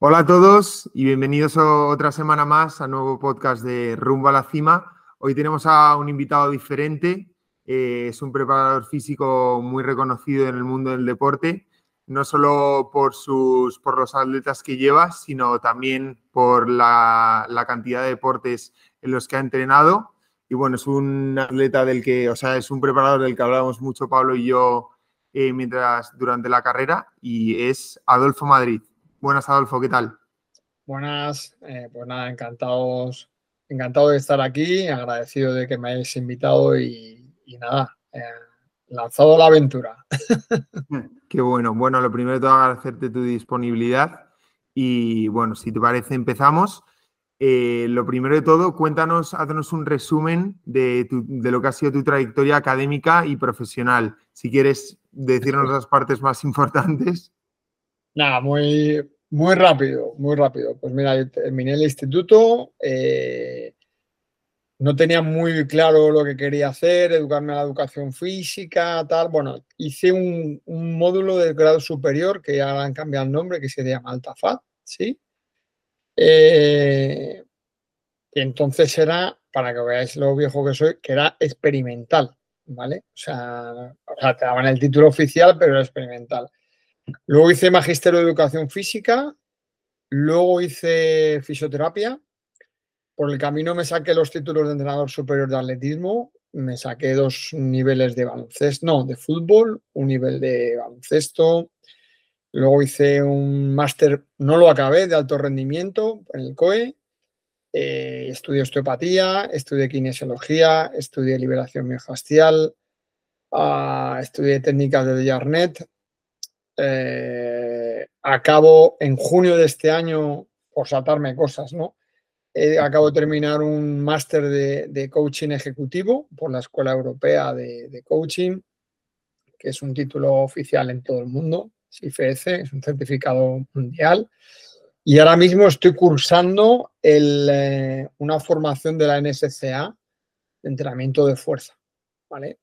Hola a todos y bienvenidos otra semana más a nuevo podcast de Rumbo a la Cima. Hoy tenemos a un invitado diferente, eh, es un preparador físico muy reconocido en el mundo del deporte, no solo por, sus, por los atletas que lleva, sino también por la, cantidad de deportes en los que ha entrenado. Y bueno, es un atleta del que, o sea, es un preparador del que hablábamos mucho Pablo y yo eh, mientras durante la carrera y es Adolfo Madrid. Buenas, Adolfo, ¿qué tal? Buenas, eh, pues nada, encantados, encantado de estar aquí, agradecido de que me hayáis invitado y, nada, eh, lanzado la aventura. Qué bueno. Bueno, lo primero de todo agradecerte tu disponibilidad y bueno, si te parece empezamos. Eh, lo primero de todo, cuéntanos, haznos un resumen de, de, lo que ha sido tu trayectoria académica y profesional. Si quieres decirnos las partes más importantes. Nada, muy, muy rápido, muy rápido. Pues mira, terminé el instituto, eh, no tenía muy claro lo que quería hacer, educarme a la educación física, tal. Bueno, hice un, módulo de grado superior que ya han cambiado el nombre, que se llama Altafat, ¿sí? Eh, y entonces era, para que veáis lo viejo que soy, que era experimental, ¿vale? O sea, o sea te daban el título oficial, pero era experimental. Luego hice magisterio de educación física, luego hice fisioterapia. Por el camino me saqué los títulos de entrenador superior de atletismo, me saqué dos niveles de baloncesto, no, de fútbol, un nivel de baloncesto. Luego hice un máster, no lo acabé, de alto rendimiento en el COE. Eh, estudié osteopatía, estudié kinesiología, estudié liberación miofascial, ah, estudié técnicas de Yarnet, eh, acabo en junio de este año, por saltarme cosas, ¿no? acabo de terminar un máster de, coaching ejecutivo por la Escuela Europea de, Coaching, que es un título oficial en todo el mundo, IFS, es un certificado mundial. Y ahora mismo estoy cursando eh, una formación de la NSCA de entrenamiento de fuerza, ¿vale?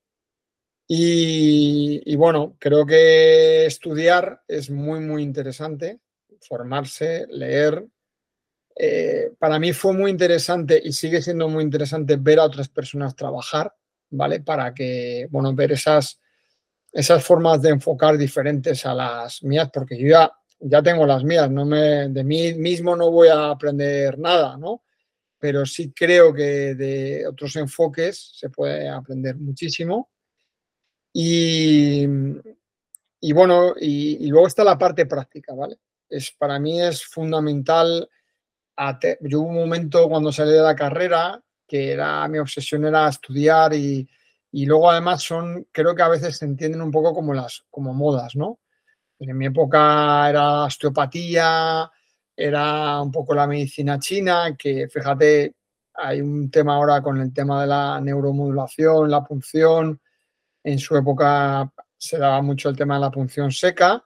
Y, bueno, creo que estudiar es muy, muy interesante, formarse, leer. Eh, para mí fue muy interesante y sigue siendo muy interesante ver a otras personas trabajar, ¿vale? Para que, bueno, ver esas, esas formas de enfocar diferentes a las mías, porque yo ya, ya tengo las mías, no me, de mí mismo no voy a aprender nada, ¿no? Pero sí creo que de otros enfoques se puede aprender muchísimo y, bueno, y, luego está la parte práctica, ¿vale? Es, para mí es fundamental. yo hubo un momento cuando salí de la carrera que era mi obsesión era estudiar y, luego además son, creo que a veces se entienden un poco como las como modas, ¿no? En mi época era osteopatía, era un poco la medicina china, que fíjate, hay un tema ahora con el tema de la neuromodulación, la punción, en su época se daba mucho el tema de la punción seca.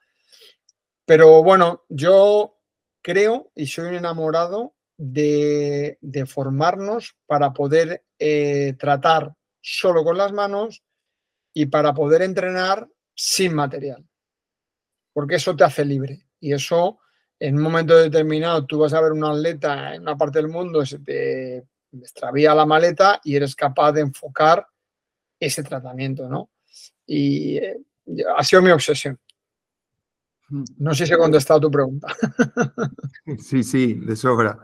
Pero bueno, yo creo y soy un enamorado de, formarnos para poder eh, tratar solo con las manos y para poder entrenar sin material. Porque eso te hace libre. Y eso, en un momento determinado, tú vas a ver un atleta en una parte del mundo, se te extravía la maleta y eres capaz de enfocar ese tratamiento, ¿no? Y eh, ha sido mi obsesión. No sé si he contestado tu pregunta. Sí, sí, de sobra.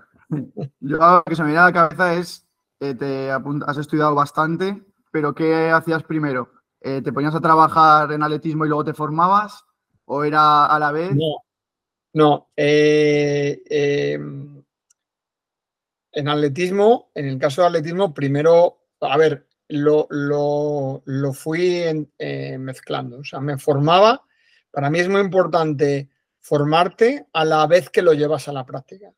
Yo lo que se me viene a la cabeza es, eh, te has estudiado bastante, pero ¿qué hacías primero? Eh, ¿Te ponías a trabajar en atletismo y luego te formabas? ¿O era a la vez? No, no. En atletismo, en el caso de atletismo, primero, a ver, lo, lo, fui eh, mezclando. O sea, me formaba. Para mí es muy importante formarte a la vez que lo llevas a la práctica.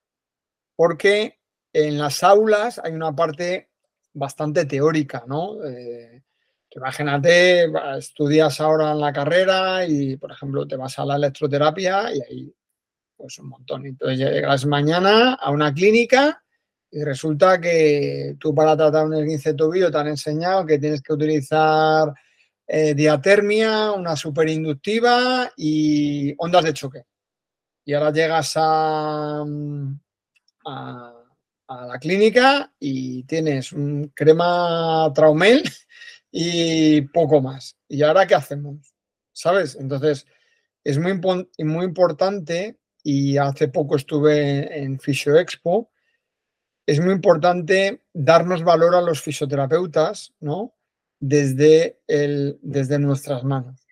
Porque en las aulas hay una parte bastante teórica, ¿no? Eh, imagínate, estudias ahora en la carrera y, por ejemplo, te vas a la electroterapia y ahí, pues un montón. Entonces llegas mañana a una clínica y resulta que tú para tratar un esguince de tobillo te han enseñado que tienes que utilizar eh, diatermia, una superinductiva y ondas de choque. y ahora llegas a, a, la clínica y tienes un crema Traumel y poco más. ¿Y ahora qué hacemos? ¿Sabes? Entonces, es muy, muy importante y hace poco estuve en Fisio Expo, es muy importante darnos valor a los fisioterapeutas, ¿no? Desde, el, desde nuestras manos.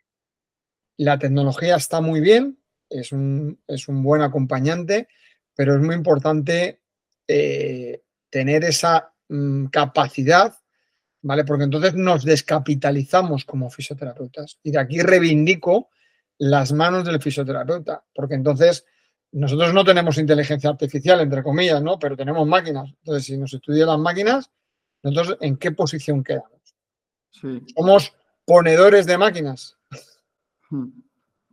La tecnología está muy bien, es un, es un buen acompañante, pero es muy importante eh, tener esa mm, capacidad, ¿vale? Porque entonces nos descapitalizamos como fisioterapeutas. Y de aquí reivindico las manos del fisioterapeuta, porque entonces nosotros no tenemos inteligencia artificial, entre comillas, ¿no? Pero tenemos máquinas. Entonces, si nos estudian las máquinas, nosotros, ¿en qué posición quedamos? Somos ponedores de máquinas. Hmm.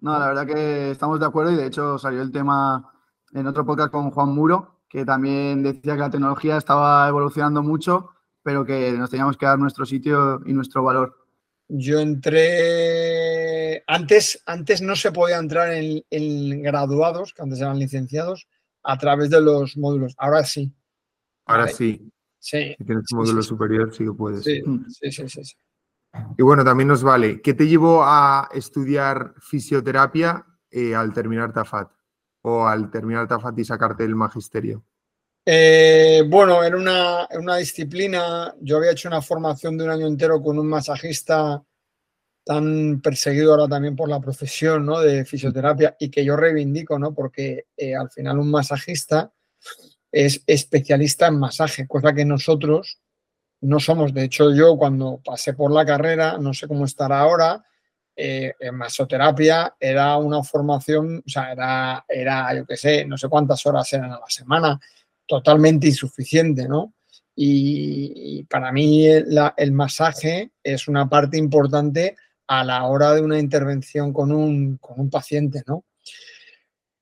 No, la verdad que estamos de acuerdo y de hecho salió el tema en otro podcast con Juan Muro, que también decía que la tecnología estaba evolucionando mucho, pero que nos teníamos que dar nuestro sitio y nuestro valor. Yo entré, antes, antes no se podía entrar en, graduados, que antes eran licenciados, a través de los módulos. Ahora sí. Ahora sí. Sí. Si tienes un módulo superior, sí que puedes. Sí, sí, sí, sí, Y bueno, también nos vale. ¿Qué te llevó a estudiar fisioterapia eh, al terminar TAFAT? O al terminar TAFAT y sacarte el magisterio. Eh, bueno, en una, una, disciplina, yo había hecho una formación de un año entero con un masajista tan perseguido ahora también por la profesión ¿no? de fisioterapia y que yo reivindico, ¿no? porque eh, al final un masajista es especialista en masaje, cosa que nosotros no somos. De hecho, yo cuando pasé por la carrera, no sé cómo estará ahora, eh, en masoterapia era una formación, o sea, era, era yo qué sé, no sé cuántas horas eran a la semana totalmente insuficiente, ¿no? Y, para mí el masaje es una parte importante a la hora de una intervención con un, paciente, ¿no?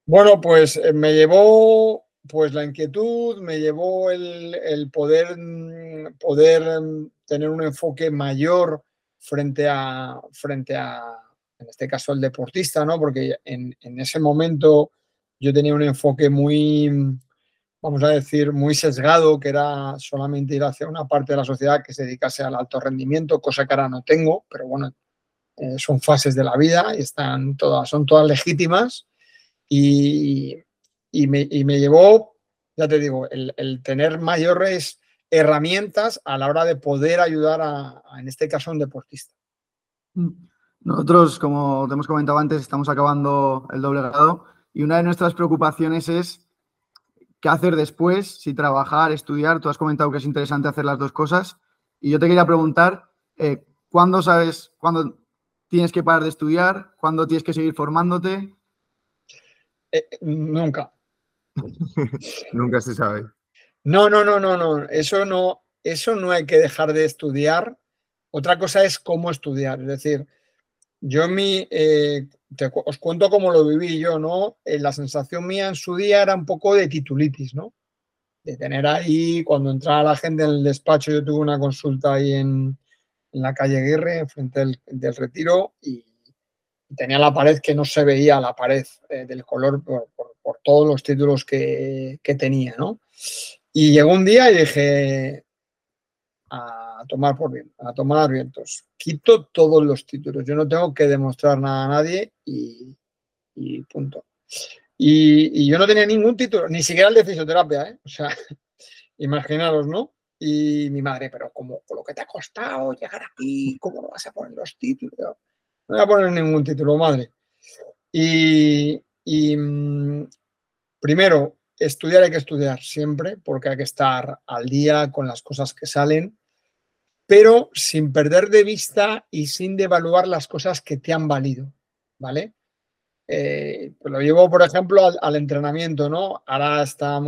Bueno, pues eh, me llevó pues la inquietud, me llevó el, poder, poder mm, tener un enfoque mayor frente a, frente a, en este caso, el deportista, ¿no? Porque en, en ese momento yo tenía un enfoque muy, vamos a decir, muy sesgado, que era solamente ir hacia una parte de la sociedad que se dedicase al alto rendimiento, cosa que ahora no tengo, pero bueno, eh, son fases de la vida y están todas, son todas legítimas. Y, me, llevó, ya te digo, el, tener mayores herramientas a la hora de poder ayudar a, en este caso, a un deportista. Mm. Nosotros, como te hemos comentado antes, estamos acabando el doble grado y una de nuestras preocupaciones es qué hacer después, si trabajar, estudiar. Tú has comentado que es interesante hacer las dos cosas. Y yo te quería preguntar, eh, ¿cuándo sabes, cuándo tienes que parar de estudiar? ¿Cuándo tienes que seguir formándote? Eh, nunca. nunca se sabe. No, no, no, no, no. Eso no, eso no hay que dejar de estudiar. Otra cosa es cómo estudiar. Es decir, yo mi, eh, os cuento cómo lo viví yo, ¿no? Eh, la sensación mía en su día era un poco de titulitis, ¿no? De tener ahí, cuando entraba la gente en el despacho, yo tuve una consulta ahí en, la calle Aguirre, frente del, retiro, y, tenía la pared que no se veía la pared eh, del color por, todos los títulos que, que tenía, ¿no? Y llegó un día y dije, a tomar por bien, a tomar vientos. Quito todos los títulos. Yo no tengo que demostrar nada a nadie y, punto. Y, yo no tenía ningún título, ni siquiera el de fisioterapia, ¿eh? O sea, imaginaros, ¿no? Y mi madre, pero como con lo que te ha costado llegar aquí, ¿cómo no vas a poner los títulos? No voy a poner ningún título, madre. Y, y mm, primero, estudiar hay que estudiar siempre porque hay que estar al día con las cosas que salen pero sin perder de vista y sin devaluar las cosas que te han valido, ¿vale? Eh, pues lo llevo, por ejemplo, al, entrenamiento, ¿no? Ahora está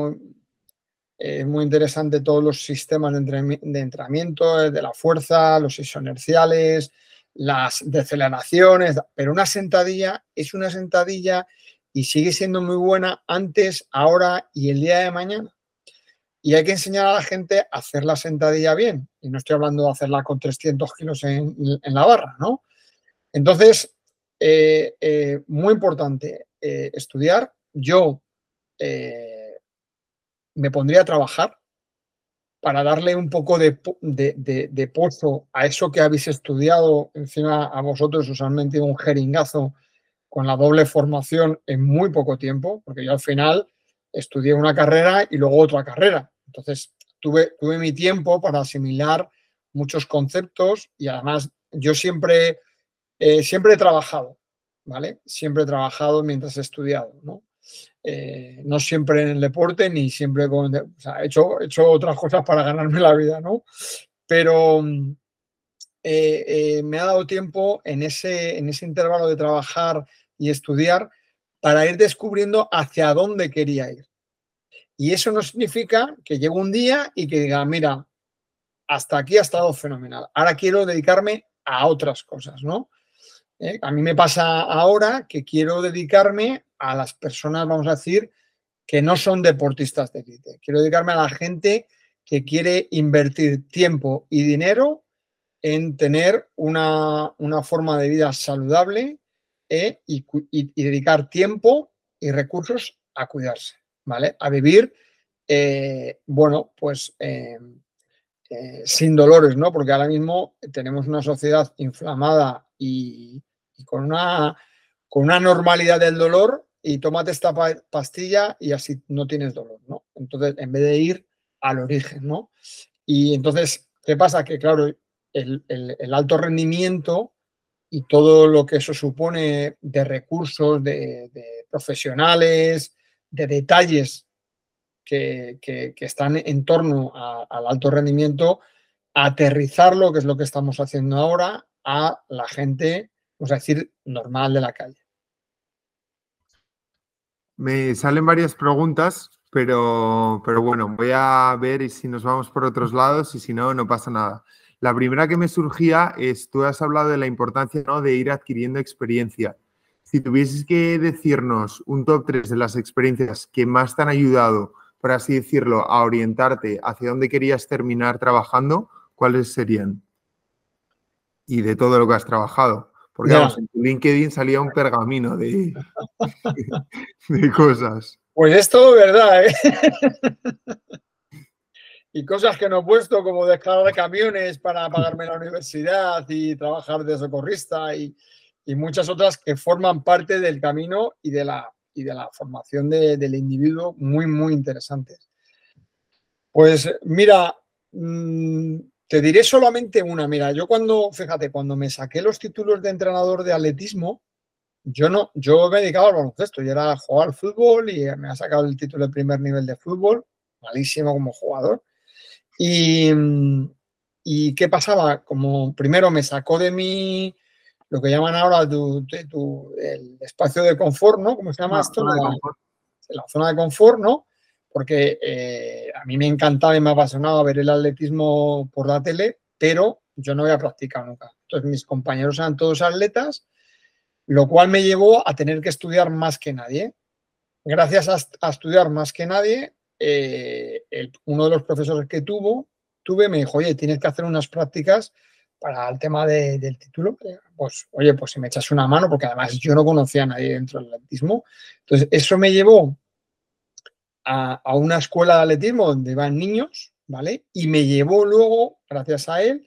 muy interesante todos los sistemas de, entrenamiento, eh, de la fuerza, los isonerciales, las deceleraciones, pero una sentadilla es una sentadilla y sigue siendo muy buena antes, ahora y el día de mañana. Y hay que enseñar a la gente a hacer la sentadilla bien. Y no estoy hablando de hacerla con 300 kilos en, la barra, ¿no? Entonces, eh, eh, muy importante, estudiar, yo me pondría a trabajar para darle un poco de, de, pozo a eso que habéis estudiado encima a vosotros, usualmente un jeringazo con la doble formación en muy poco tiempo, porque yo al final estudié una carrera y luego otra carrera. Entonces, tuve, tuve mi tiempo para asimilar muchos conceptos y además yo siempre, eh, siempre he trabajado, ¿vale? Siempre he trabajado mientras he estudiado, ¿no? Eh, no siempre en el deporte ni siempre con... He hecho, otras cosas para ganarme la vida, ¿no? Pero eh, me ha dado tiempo en ese, en ese intervalo de trabajar y estudiar para ir descubriendo hacia dónde quería ir. Y eso no significa que llegue un día y que diga, mira, hasta aquí ha estado fenomenal. Ahora quiero dedicarme a otras cosas, ¿no? Eh, a mí me pasa ahora que quiero dedicarme a las personas, vamos a decir, que no son deportistas de élite. Quiero dedicarme a la gente que quiere invertir tiempo y dinero en tener una, forma de vida saludable eh, y, dedicar tiempo y recursos a cuidarse, ¿vale? A vivir, eh, bueno, pues eh, sin dolores, ¿no? Porque ahora mismo tenemos una sociedad inflamada y, con, una, con una normalidad del dolor y tómate esta pastilla y así no tienes dolor, ¿no? Entonces, en vez de ir al origen, ¿no? Y entonces, ¿qué pasa? Que claro, el, alto rendimiento y todo lo que eso supone de recursos, de, profesionales, de detalles que, están en torno al alto rendimiento, aterrizarlo, que es lo que estamos haciendo ahora, a la gente, vamos a decir, normal de la calle. Me salen varias preguntas, pero, pero bueno, voy a ver si nos vamos por otros lados y si no, no pasa nada. La primera que me surgía es, tú has hablado de la importancia ¿no? de ir adquiriendo experiencia. Si tuvieses que decirnos un top 3 de las experiencias que más te han ayudado por así decirlo, a orientarte hacia dónde querías terminar trabajando, ¿cuáles serían? Y de todo lo que has trabajado. Porque en tu LinkedIn salía un pergamino de, de cosas. Pues es todo verdad, ¿eh? y cosas que no he puesto, como descargar camiones para pagarme la universidad y trabajar de socorrista y, y muchas otras que forman parte del camino y de la y de la formación del individuo muy, muy interesantes. Pues mira, mm, te diré solamente una. Mira, yo cuando, fíjate, cuando me saqué los títulos de entrenador de atletismo, yo no, yo me dedicaba al baloncesto, yo era jugar al fútbol y me ha sacado el título de primer nivel de fútbol, malísimo como jugador. Y, ¿Y qué pasaba? Como primero me sacó de mi, lo que llaman ahora tu, el espacio de confort, ¿no? ¿Cómo se llama esto? La, la, zona de confort, ¿no? Porque eh, a mí me encantaba y me apasionaba ver el atletismo por la tele, pero yo no había practicado nunca. Entonces mis compañeros eran todos atletas, lo cual me llevó a tener que estudiar más que nadie. Gracias a, estudiar más que nadie, eh, uno de los profesores que tuvo, tuve me dijo, oye, tienes que hacer unas prácticas para el tema del título, pues oye, pues si me echas una mano, porque además yo no conocía a nadie dentro del atletismo. Entonces, eso me llevó a, una escuela de atletismo donde van niños, ¿vale? Y me llevó luego, gracias a él,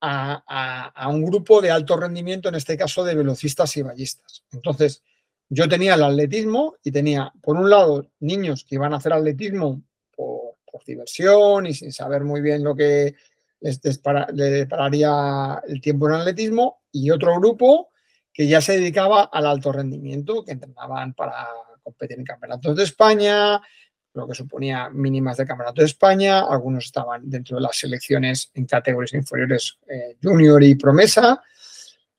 a, un grupo de alto rendimiento, en este caso de velocistas y ballistas. Entonces, yo tenía el atletismo y tenía, por un lado, niños que iban a hacer atletismo por, diversión y sin saber muy bien lo que le depararía el tiempo en atletismo y otro grupo que ya se dedicaba al alto rendimiento, que entrenaban para competir en campeonatos de España, lo que suponía mínimas de campeonato de España, algunos estaban dentro de las selecciones en categorías inferiores eh, junior y promesa,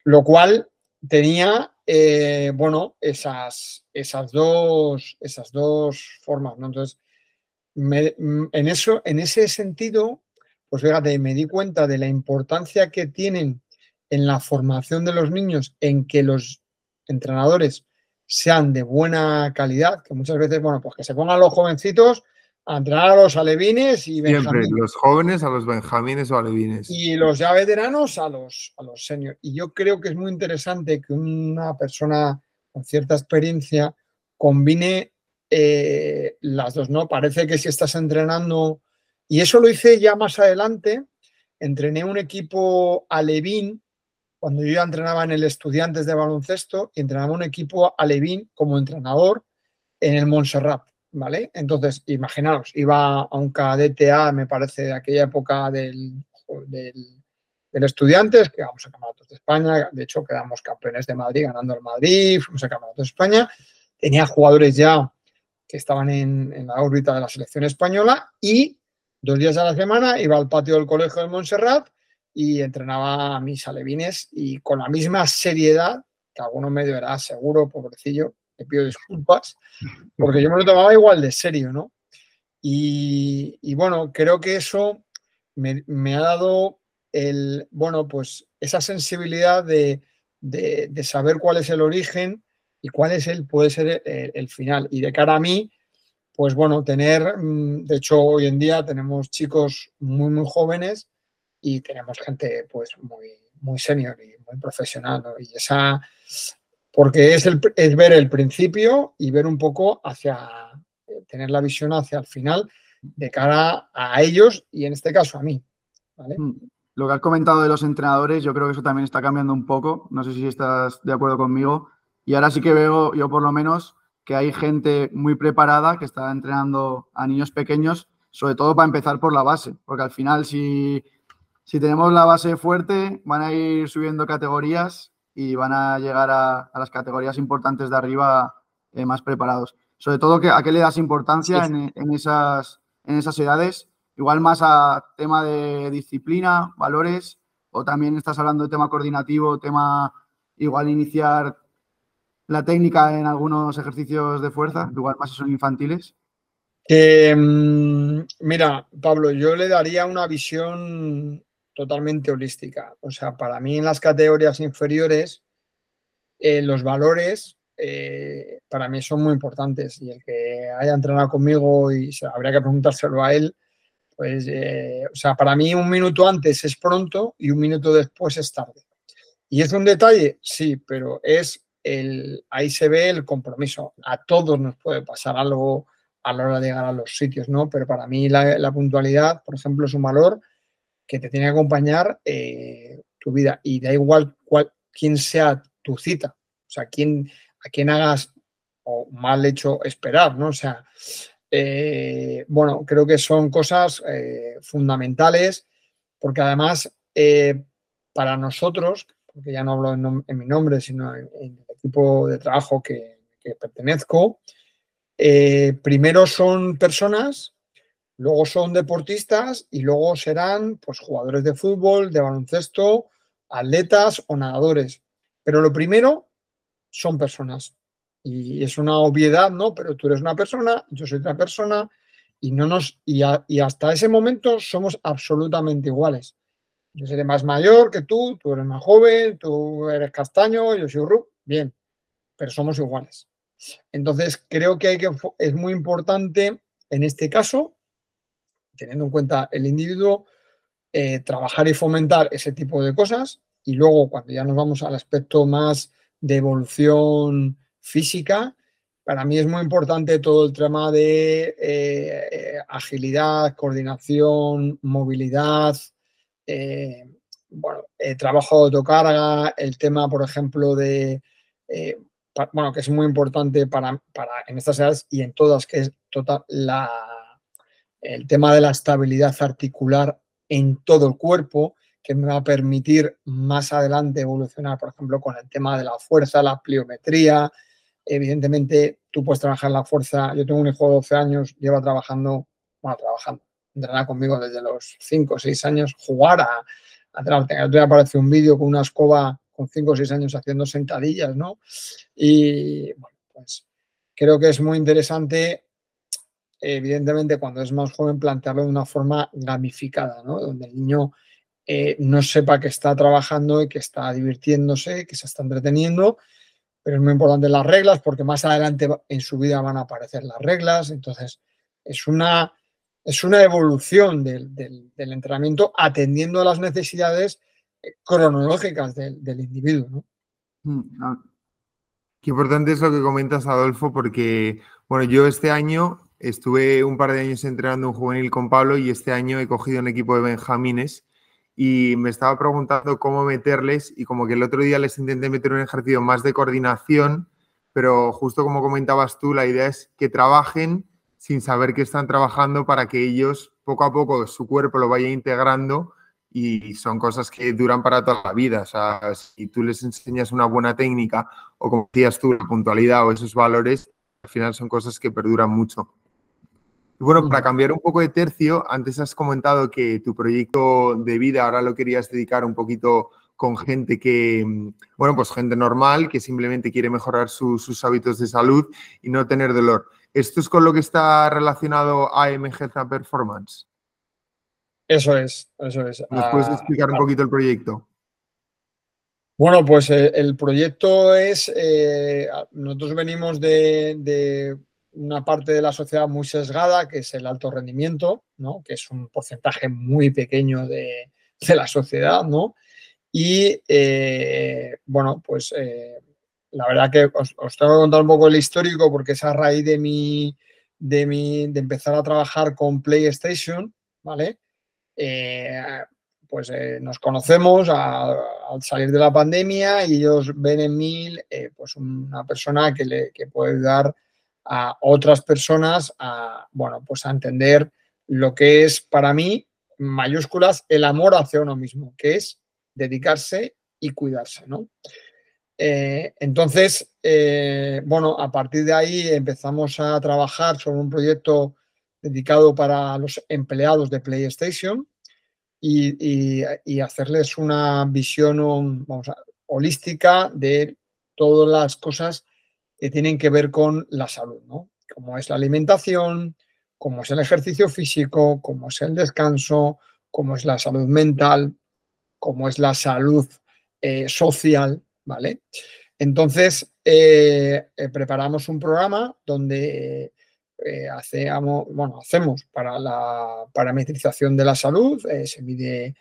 lo cual tenía, eh, bueno, esas, esas, dos, esas dos formas, Entonces, en, eso, en ese sentido, pues fíjate, me di cuenta de la importancia que tienen en la formación de los niños, en que los entrenadores sean de buena calidad, que muchas veces, bueno, pues que se pongan los jovencitos a entrenar a los alevines y Siempre, los jóvenes a los benjamines o alevines. Y los ya veteranos a los, a los seniors. Y yo creo que es muy interesante que una persona con cierta experiencia combine eh, las dos, ¿no? Parece que si estás entrenando, y eso lo hice ya más adelante, entrené un equipo alevín cuando yo ya entrenaba en el Estudiantes de Baloncesto y entrenaba un equipo alevín como entrenador en el Montserrat, ¿vale? Entonces, imaginaos, iba a un KDTA, me parece, de aquella época del, del, Estudiantes, que vamos a campeonatos de España, de hecho quedamos campeones de Madrid ganando el Madrid, fuimos a campeonatos de España, tenía jugadores ya que estaban en, en la órbita de la selección española y dos días a la semana iba al patio del colegio de Montserrat y entrenaba a mis alevines y con la misma seriedad, que alguno medio era seguro, pobrecillo, le pido disculpas, porque yo me lo tomaba igual de serio, ¿no? Y, bueno, creo que eso me, ha dado el, bueno, pues esa sensibilidad de, saber cuál es el origen y cuál es el, puede ser el, final. Y de cara a mí, pues bueno, tener, mm, de hecho hoy en día tenemos chicos muy, muy jóvenes y tenemos gente pues muy, muy senior y muy profesional. Y esa, porque es, el, es ver el principio y ver un poco hacia, eh, tener la visión hacia el final de cara a ellos y en este caso a mí. Mm, lo que has comentado de los entrenadores, yo creo que eso también está cambiando un poco, no sé si estás de acuerdo conmigo, y ahora sí que veo yo por lo menos que hay gente muy preparada que está entrenando a niños pequeños, sobre todo para empezar por la base, porque al final si si tenemos la base fuerte, van a ir subiendo categorías y van a llegar a, las categorías importantes de arriba eh, más preparados. Sobre todo, ¿a qué le das importancia En, esas, en esas edades? Igual más a tema de disciplina, valores, o también estás hablando de tema coordinativo, tema igual iniciar la técnica en algunos ejercicios de fuerza, igual más son infantiles. Mm, mira, Pablo, yo le daría una visión totalmente holística. O sea, para mí en las categorías inferiores, eh, los valores eh, para mí son muy importantes y el que haya entrenado conmigo y habría que preguntárselo a él, pues, eh, o sea, para mí un minuto antes es pronto y un minuto después es tarde. ¿Y es un detalle? Sí, pero es el, ahí se ve el compromiso. A todos nos puede pasar algo a la hora de llegar a los sitios, ¿no? Pero para mí la, la puntualidad, por ejemplo, es un valor que te tiene que acompañar eh, tu vida y da igual cuál, quién sea tu cita, o sea, quién, a quién hagas o mal hecho esperar, ¿no? O sea, eh, bueno, creo que son cosas eh, fundamentales porque además para nosotros, porque ya no hablo en, mi nombre, sino en, el equipo de trabajo que, que pertenezco, primero son personas luego son deportistas y luego serán pues, jugadores de fútbol, de baloncesto, atletas o nadadores. Pero lo primero son personas. Y es una obviedad, ¿no? Pero tú eres una persona, yo soy otra persona y, no nos, y, hasta ese momento somos absolutamente iguales. Yo seré más mayor que tú, tú eres más joven, tú eres castaño, yo soy rub, bien, pero somos iguales. Entonces, creo que, hay que es muy importante en este caso teniendo en cuenta el individuo, eh, trabajar y fomentar ese tipo de cosas. Y luego, cuando ya nos vamos al aspecto más de evolución física, para mí es muy importante todo el tema de eh, agilidad, coordinación, movilidad, eh, bueno, trabajo de autocarga, el tema, por ejemplo, de, bueno, que es muy importante para, para en estas edades y en todas, que es total, la el tema de la estabilidad articular en todo el cuerpo, que me va a permitir más adelante evolucionar, por ejemplo, con el tema de la fuerza, la pliometría. Evidentemente, tú puedes trabajar la fuerza. Yo tengo un hijo de 12 años, lleva trabajando, bueno, trabajando, entrenar conmigo desde los 5 o 6 años, jugar a, a otro aparece un vídeo con una escoba con 5 o 6 años haciendo sentadillas, ¿no? Y bueno, pues creo que es muy interesante evidentemente cuando es más joven plantearlo de una forma gamificada, ¿no? donde el niño eh, no sepa que está trabajando y que está divirtiéndose, que se está entreteniendo, pero es muy importante las reglas porque más adelante en su vida van a aparecer las reglas, entonces es una, es una evolución del, entrenamiento atendiendo a las necesidades eh, cronológicas del, individuo. Mm, Qué importante es lo que comentas, Adolfo, porque, bueno, yo este año estuve un par de años entrenando un juvenil con Pablo y este año he cogido un equipo de benjamines y me estaba preguntando cómo meterles y como que el otro día les intenté meter un ejercicio más de coordinación, pero justo como comentabas tú, la idea es que trabajen sin saber que están trabajando para que ellos poco a poco su cuerpo lo vaya integrando y son cosas que duran para toda la vida. O sea, si tú les enseñas una buena técnica o como decías tú, la puntualidad o esos valores, al final son cosas que perduran mucho. Y bueno, para cambiar un poco de tercio, antes has comentado que tu proyecto de vida ahora lo querías dedicar un poquito con gente que, bueno, pues gente normal que simplemente quiere mejorar sus hábitos de salud y no tener dolor. ¿Esto es con lo que está relacionado a MGZ Performance? Eso es, eso es. ¿Nos puedes ah, explicar un poquito el proyecto? Bueno, pues eh, el proyecto es, eh, nosotros venimos de, una parte de la sociedad muy sesgada, que es el alto rendimiento, ¿no? que es un porcentaje muy pequeño de, la sociedad, ¿no? Y eh, bueno, pues la verdad que os, tengo que contar un poco el histórico porque es a raíz de mi, de mi, de empezar a trabajar con PlayStation, ¿vale? Eh, pues eh, nos conocemos al salir de la pandemia y ellos ven en mí eh, pues una persona que, le, puede ayudar a otras personas a, bueno, pues a entender lo que es para mí, mayúsculas, el amor hacia uno mismo, que es dedicarse y cuidarse, ¿no? entonces, bueno, a partir de ahí empezamos a trabajar sobre un proyecto dedicado para los empleados de PlayStation y, hacerles una visión holística de todas las cosas que tienen que ver con la salud, ¿no? Como es la alimentación, como es el ejercicio físico, como es el descanso, como es la salud mental, como es la salud eh, social, ¿vale? Entonces, eh, eh, preparamos un programa donde hacemos, bueno, hacemos para la parametrización de la salud, se mide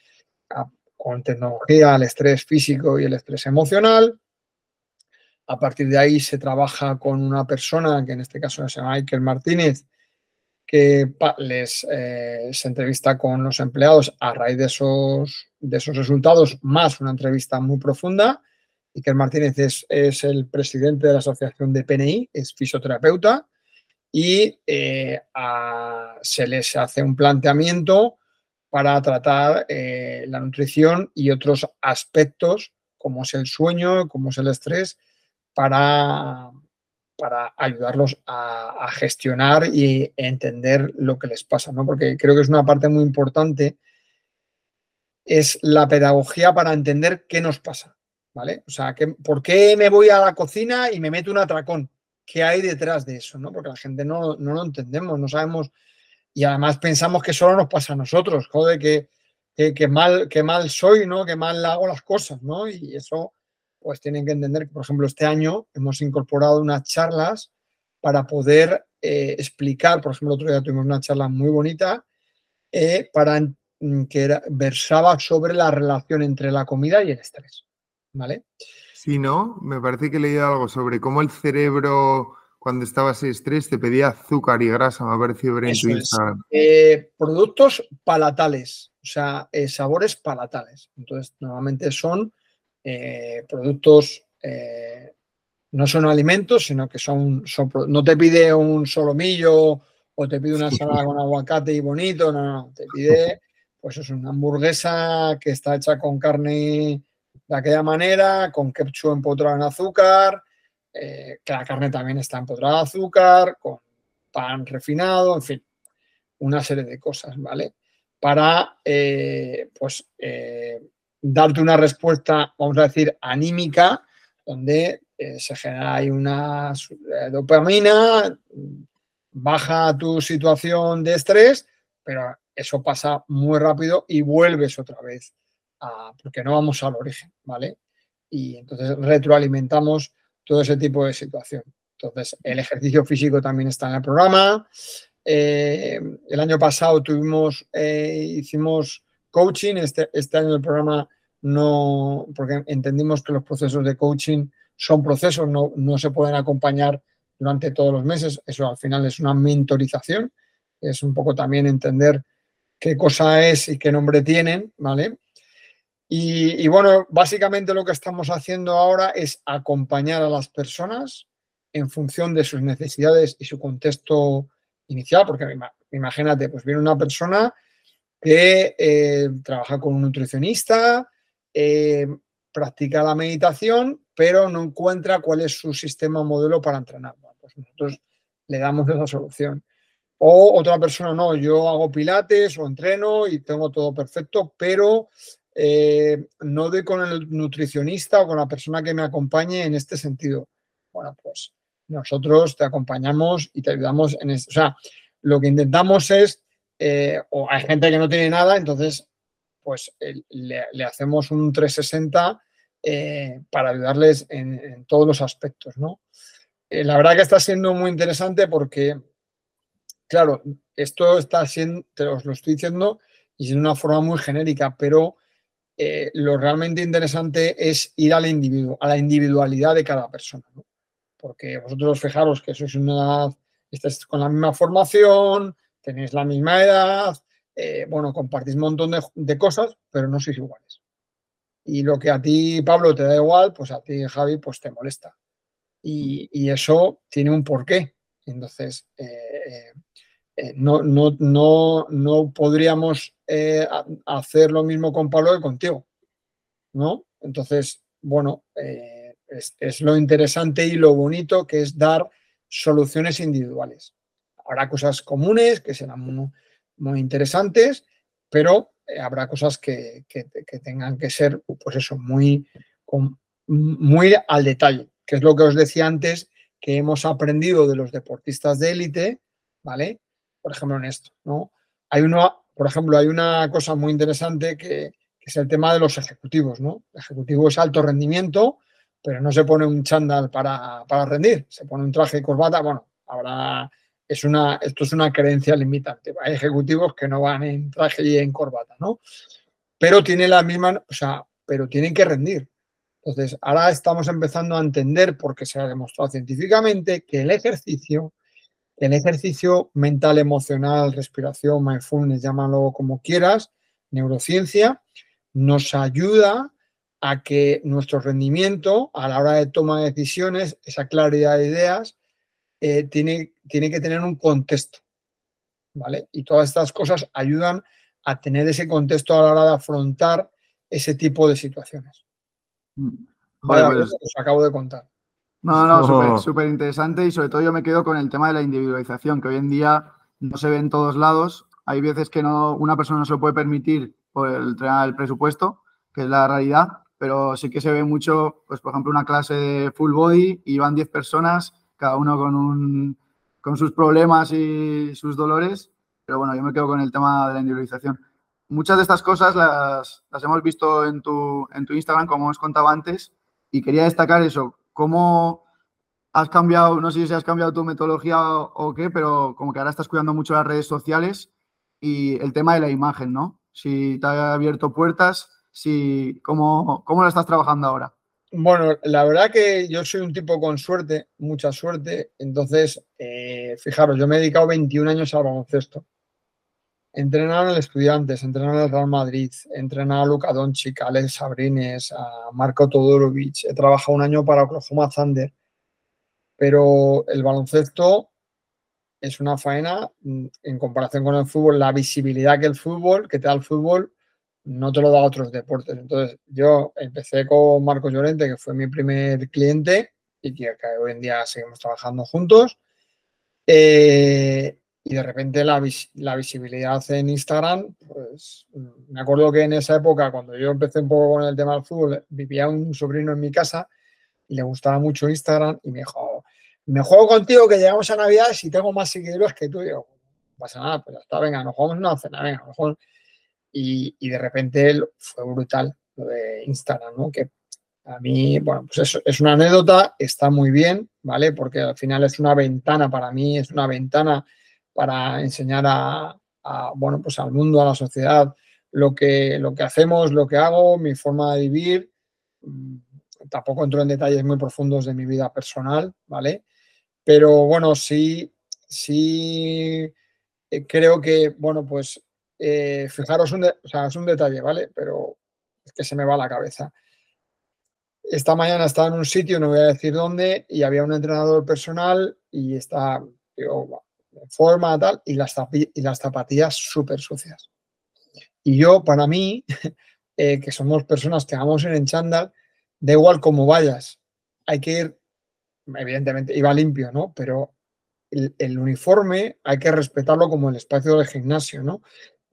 con tecnología el estrés físico y el estrés emocional. A partir de ahí se trabaja con una persona, que en este caso llama Michael Martínez, que les, eh, se entrevista con los empleados a raíz de esos, de esos resultados, más una entrevista muy profunda. Iker Martínez es, es, el presidente de la Asociación de PNI, es fisioterapeuta y eh, se les hace un planteamiento para tratar eh, la nutrición y otros aspectos como es el sueño, como es el estrés, para, para ayudarlos a, gestionar y entender lo que les pasa, ¿no? Porque creo que es una parte muy importante, es la pedagogía para entender qué nos pasa, ¿vale? O sea, ¿por qué me voy a la cocina y me meto un atracón? qué hay detrás de eso, ¿no? Porque la gente no, lo entendemos, no sabemos y además pensamos que solo nos pasa a nosotros, joder, que, que, mal, que mal soy, ¿no? Que mal hago las cosas, ¿no? Y eso, pues tienen que entender que, por ejemplo, este año hemos incorporado unas charlas para poder eh, explicar, por ejemplo, el otro día tuvimos una charla muy bonita eh, para que versaba sobre la relación entre la comida y el estrés, ¿vale? Sí, ¿no? Me parece que leído algo sobre cómo el cerebro, cuando estabas en estrés, te pedía azúcar y grasa, me ha parecido ver en tu Instagram. Eh, productos palatales, o sea, eh, sabores palatales. Entonces, normalmente son eh, productos, no son alimentos, sino que son, no te pide un solomillo o te pide una ensalada con aguacate y bonito, no, no, te pide, pues es una hamburguesa que está hecha con carne de aquella manera, con ketchup empotrado en azúcar, eh, que la carne también está empotrada en azúcar, con pan refinado, en fin, una serie de cosas, ¿vale? Para, eh, pues, eh, darte una respuesta, vamos a decir, anímica, donde se genera ahí una dopamina, baja tu situación de estrés, pero eso pasa muy rápido y vuelves otra vez porque no vamos al origen, ¿vale? Y entonces retroalimentamos todo ese tipo de situación. Entonces, el ejercicio físico también está en el programa. Eh, el año pasado tuvimos, eh, hicimos coaching, este, este año el programa no, porque entendimos que los procesos de coaching son procesos, no, no se pueden acompañar durante todos los meses. Eso al final es una mentorización, es un poco también entender qué cosa es y qué nombre tienen, ¿vale? Y, bueno, básicamente lo que estamos haciendo ahora es acompañar a las personas en función de sus necesidades y su contexto inicial, porque imagínate, pues viene una persona que eh, trabaja con un nutricionista, eh, practica la meditación, pero no encuentra cuál es su sistema modelo para entrenar. Pues nosotros le damos esa solución. O otra persona, no, yo hago pilates o entreno y tengo todo perfecto, pero eh, no doy con el nutricionista o con la persona que me acompañe en este sentido. Bueno, pues nosotros te acompañamos y te ayudamos en esto. O sea, lo que intentamos es, eh, o hay gente que no tiene nada, entonces, pues le, hacemos un 360 eh, para ayudarles en, todos los aspectos, ¿no? la verdad que está siendo muy interesante porque, claro, esto está siendo, os lo estoy diciendo y de una forma muy genérica, pero eh, lo realmente interesante es ir al individuo, a la individualidad de cada persona. Porque vosotros fijaros que sois una estáis con la misma formación, tenéis la misma edad, eh, bueno, compartís un montón de, cosas, pero no sois iguales. Y lo que a ti, Pablo, te da igual, pues a ti, Javi, pues te molesta. Y, eso tiene un porqué. Entonces, eh, no, no, no, no podríamos eh, hacer lo mismo con Pablo que contigo, ¿no? Entonces, bueno, eh, es, lo interesante y lo bonito que es dar soluciones individuales. Habrá cosas comunes que serán muy, interesantes, pero eh, habrá cosas que, tengan que ser, pues eso, muy, al detalle, que es lo que os decía antes, que hemos aprendido de los deportistas de élite, ¿vale? Por ejemplo, en esto, ¿no? Hay uno, por ejemplo, hay una cosa muy interesante que, es el tema de los ejecutivos, ¿no? El ejecutivo es alto rendimiento, pero no se pone un chándal para, rendir, se pone un traje y corbata. Bueno, ahora esto es una creencia limitante. Hay ejecutivos que no van en traje y en corbata, ¿no? Pero tienen la misma, o sea, pero tienen que rendir. Entonces, ahora estamos empezando a entender, porque se ha demostrado científicamente, que el ejercicio el ejercicio mental, emocional, respiración, mindfulness, llámalo como quieras, neurociencia, nos ayuda a que nuestro rendimiento a la hora de toma de decisiones, esa claridad de ideas, eh, tiene, tiene que tener un contexto. ¿Vale? Y todas estas cosas ayudan a tener ese contexto a la hora de afrontar ese tipo de situaciones. Mm. Vale, pues os acabo de contar. No, no, súper interesante y sobre todo yo me quedo con el tema de la individualización, que hoy en día no se ve en todos lados. Hay veces que no, una persona no se lo puede permitir por el, el presupuesto, que es la realidad, pero sí que se ve mucho, pues por ejemplo, una clase de full body y van 10 personas, cada uno con, un, con sus problemas y sus dolores. Pero bueno, yo me quedo con el tema de la individualización. Muchas de estas cosas las, las hemos visto en tu, en tu Instagram, como os contaba antes, y quería destacar eso, ¿Cómo has cambiado, no sé si has cambiado tu metodología o, qué, pero como que ahora estás cuidando mucho las redes sociales y el tema de la imagen, ¿no? Si te ha abierto puertas, si, ¿cómo, ¿cómo lo estás trabajando ahora? Bueno, la verdad que yo soy un tipo con suerte, mucha suerte. Entonces, eh, fijaros, yo me he dedicado 21 años al baloncesto. Entrenar al Estudiantes, entrenar al Real Madrid, entrenar a Luka Doncic, a Alex Sabrines, a Marco Todorovic. He trabajado un año para Oklahoma Thunder. Pero el baloncesto es una faena mm, en comparación con el fútbol. La visibilidad que el fútbol, que te da el fútbol, no te lo da otros deportes. Entonces, yo empecé con Marcos Llorente, que fue mi primer cliente y que, hoy en día seguimos trabajando juntos. Eh, y de repente la, visibilidad en Instagram, pues me acuerdo que en esa época, cuando yo empecé un poco con el tema del fútbol, vivía un sobrino en mi casa y le gustaba mucho Instagram y me dijo, me juego contigo que llegamos a Navidad y tengo más seguidores que tú. Y yo, no pasa nada, pues está, venga, nos jugamos una cena, venga, nos Y, de repente fue brutal lo de Instagram, ¿no? Que a mí, bueno, pues es, es una anécdota, está muy bien, ¿vale? Porque al final es una ventana para mí, es una ventana para enseñar a, bueno, pues al mundo, a la sociedad, lo que, lo que hacemos, lo que hago, mi forma de vivir. Mm, tampoco entro en detalles muy profundos de mi vida personal, ¿vale? Pero bueno, sí, sí eh, creo que, bueno, pues eh, fijaros, un es un detalle, ¿vale? Pero es que se me va la cabeza. Esta mañana estaba en un sitio, no voy a decir dónde, y había un entrenador personal y está, digo, en forma tal, y las, zapatillas súper sucias. Y yo, para mí, eh, que somos personas que vamos en chándal, da igual cómo vayas, hay que ir, evidentemente, iba limpio, ¿no? Pero el, uniforme hay que respetarlo como el espacio del gimnasio, ¿no?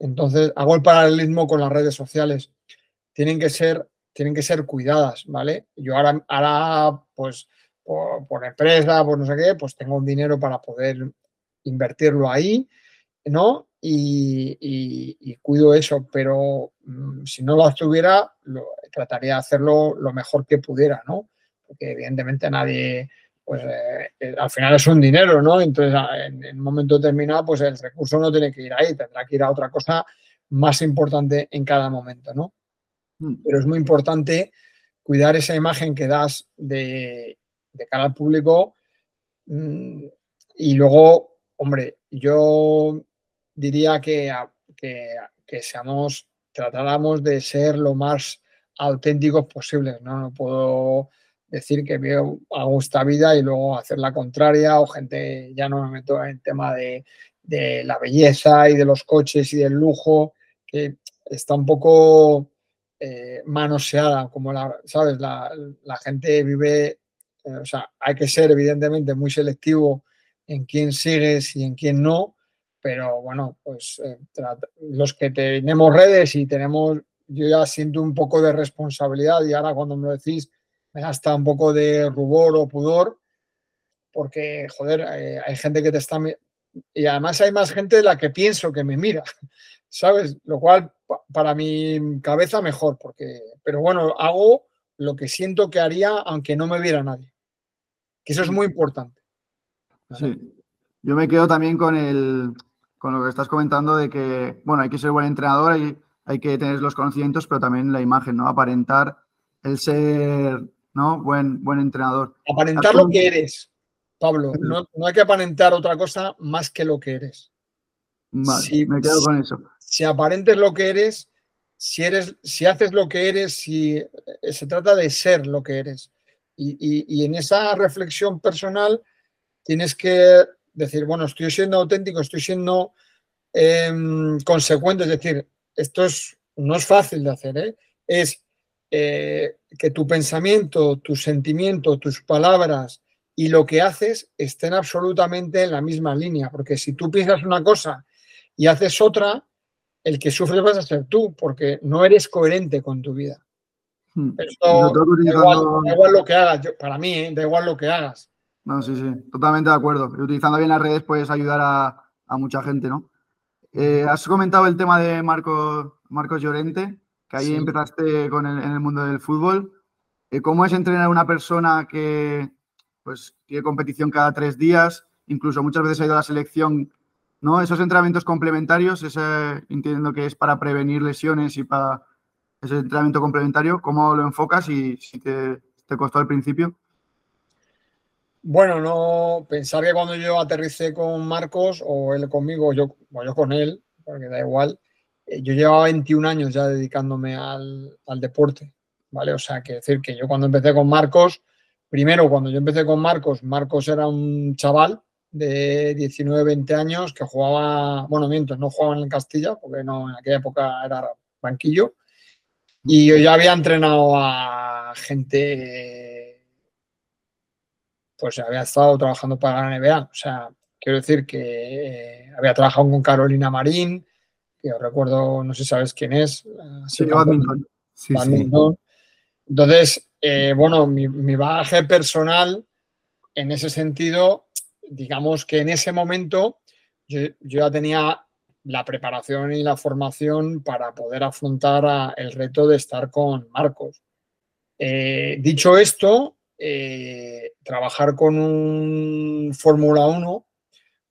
Entonces, hago el paralelismo con las redes sociales. Tienen que ser, tienen que ser cuidadas, ¿vale? Yo ahora, ahora pues, por, empresa, por no sé qué, pues tengo un dinero para poder invertirlo ahí, ¿no? Y, cuido eso, pero mm, si no lo tuviera, trataría de hacerlo lo mejor que pudiera, ¿no? Porque evidentemente nadie, pues eh, eh, al final es un dinero, ¿no? Entonces, en, un momento determinado, pues el recurso no tiene que ir ahí, tendrá que ir a otra cosa más importante en cada momento, ¿no? Mm. Pero es muy importante cuidar esa imagen que das de, de cara al público mm, y luego, hombre, yo diría que, que, seamos, tratáramos de ser lo más auténticos posibles, ¿no? No puedo decir que veo, hago esta vida y luego hacer la contraria o gente, ya no me meto en el tema de, la belleza y de los coches y del lujo, que está un poco eh, manoseada, como la, ¿sabes? La, gente vive, eh, o sea, hay que ser evidentemente muy selectivo en quién sigues y en quién no, pero bueno, pues eh, los que tenemos redes y tenemos, yo ya siento un poco de responsabilidad y ahora cuando me lo decís hasta un poco de rubor o pudor, porque, joder, eh, hay gente que te está... Y además hay más gente de la que pienso que me mira, ¿sabes? Lo cual para mi cabeza mejor, porque, pero bueno, hago lo que siento que haría aunque no me viera nadie. Que eso es muy importante. Sí. Yo me quedo también con el, con lo que estás comentando de que, bueno, hay que ser buen entrenador, hay, hay que tener los conocimientos, pero también la imagen, ¿no? Aparentar el ser, ¿no? Buen, buen entrenador. Aparentar lo que eres, Pablo. No, hay que aparentar otra cosa más que lo que eres. Vale, me quedo con eso. Si aparentes lo que eres, si eres, si haces lo que eres, si eh, se trata de ser lo que eres. Y, y en esa reflexión personal tienes que decir, bueno, estoy siendo auténtico, estoy siendo em, consecuente, es decir, esto es, no es fácil de hacer, ¿eh? es eh, que tu pensamiento, tu sentimiento, tus palabras y lo que haces estén absolutamente en la misma línea, porque si tú piensas una cosa y haces otra, el que sufre vas a ser tú, porque no eres coherente con tu vida. Hmm. Esto, da, igual, lo que hagas, para mí, ¿eh? da igual lo que hagas. No, sí, sí, totalmente de acuerdo. Y utilizando bien las redes puedes ayudar a, mucha gente, ¿no? Eh, has comentado el tema de Marco, Marcos Llorente, que ahí empezaste con el, en el mundo del fútbol. Eh, ¿Cómo es entrenar a una persona que pues, tiene competición cada tres días? Incluso muchas veces ha ido a la selección, ¿no? Esos entrenamientos complementarios, ese, entiendo que es para prevenir lesiones y para ese entrenamiento complementario, ¿cómo lo enfocas y si te, te costó al principio? Bueno, no pensar que cuando yo aterricé con Marcos o él conmigo yo, o yo con él, porque da igual, yo llevaba 21 años ya dedicándome al, deporte, ¿vale? O sea, que decir que yo cuando empecé con Marcos, primero cuando yo empecé con Marcos, Marcos era un chaval de 19, 20 años que jugaba, bueno, mientras no jugaba en Castilla, porque no, en aquella época era banquillo, y yo ya había entrenado a gente pues había estado trabajando para la NBA. O sea, quiero decir que eh, había trabajado con Carolina Marín, que recuerdo, no sé si sabes quién es. Sí, Sí, Entonces, eh, bueno, mi, mi bagaje personal en ese sentido, digamos que en ese momento yo, ya tenía la preparación y la formación para poder afrontar el reto de estar con Marcos. Eh, dicho esto, eh, trabajar con un Fórmula 1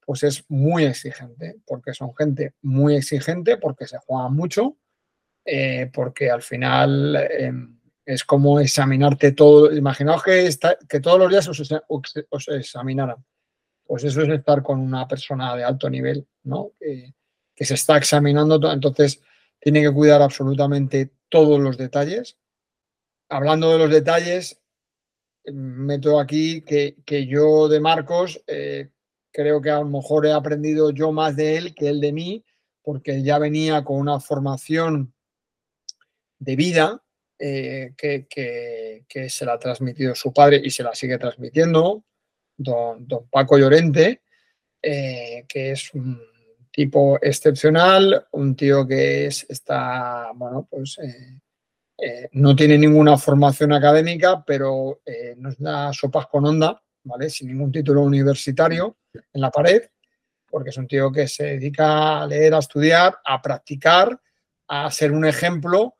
pues es muy exigente, porque son gente muy exigente, porque se juega mucho, eh, porque al final em, Es como examinarte todo. Imaginaos que, que todos los días os, examinaran. Pues eso es estar con una persona de alto nivel, ¿no? Que, se está examinando. Entonces, tiene que cuidar absolutamente todos los detalles. Hablando de los detalles, meto aquí que, yo de Marcos eh, creo que a lo mejor he aprendido yo más de él que él de mí, porque ya venía con una formación de vida eh, que, se la ha transmitido su padre y se la sigue transmitiendo, don, Paco Llorente, eh, que es un tipo excepcional, un tío que es, está, bueno, pues eh, no tiene ninguna formación académica, pero nos da sopas con onda, ¿vale? Sin ningún título universitario en la pared, porque es un tío que se dedica a leer, a estudiar, a practicar, a ser un ejemplo,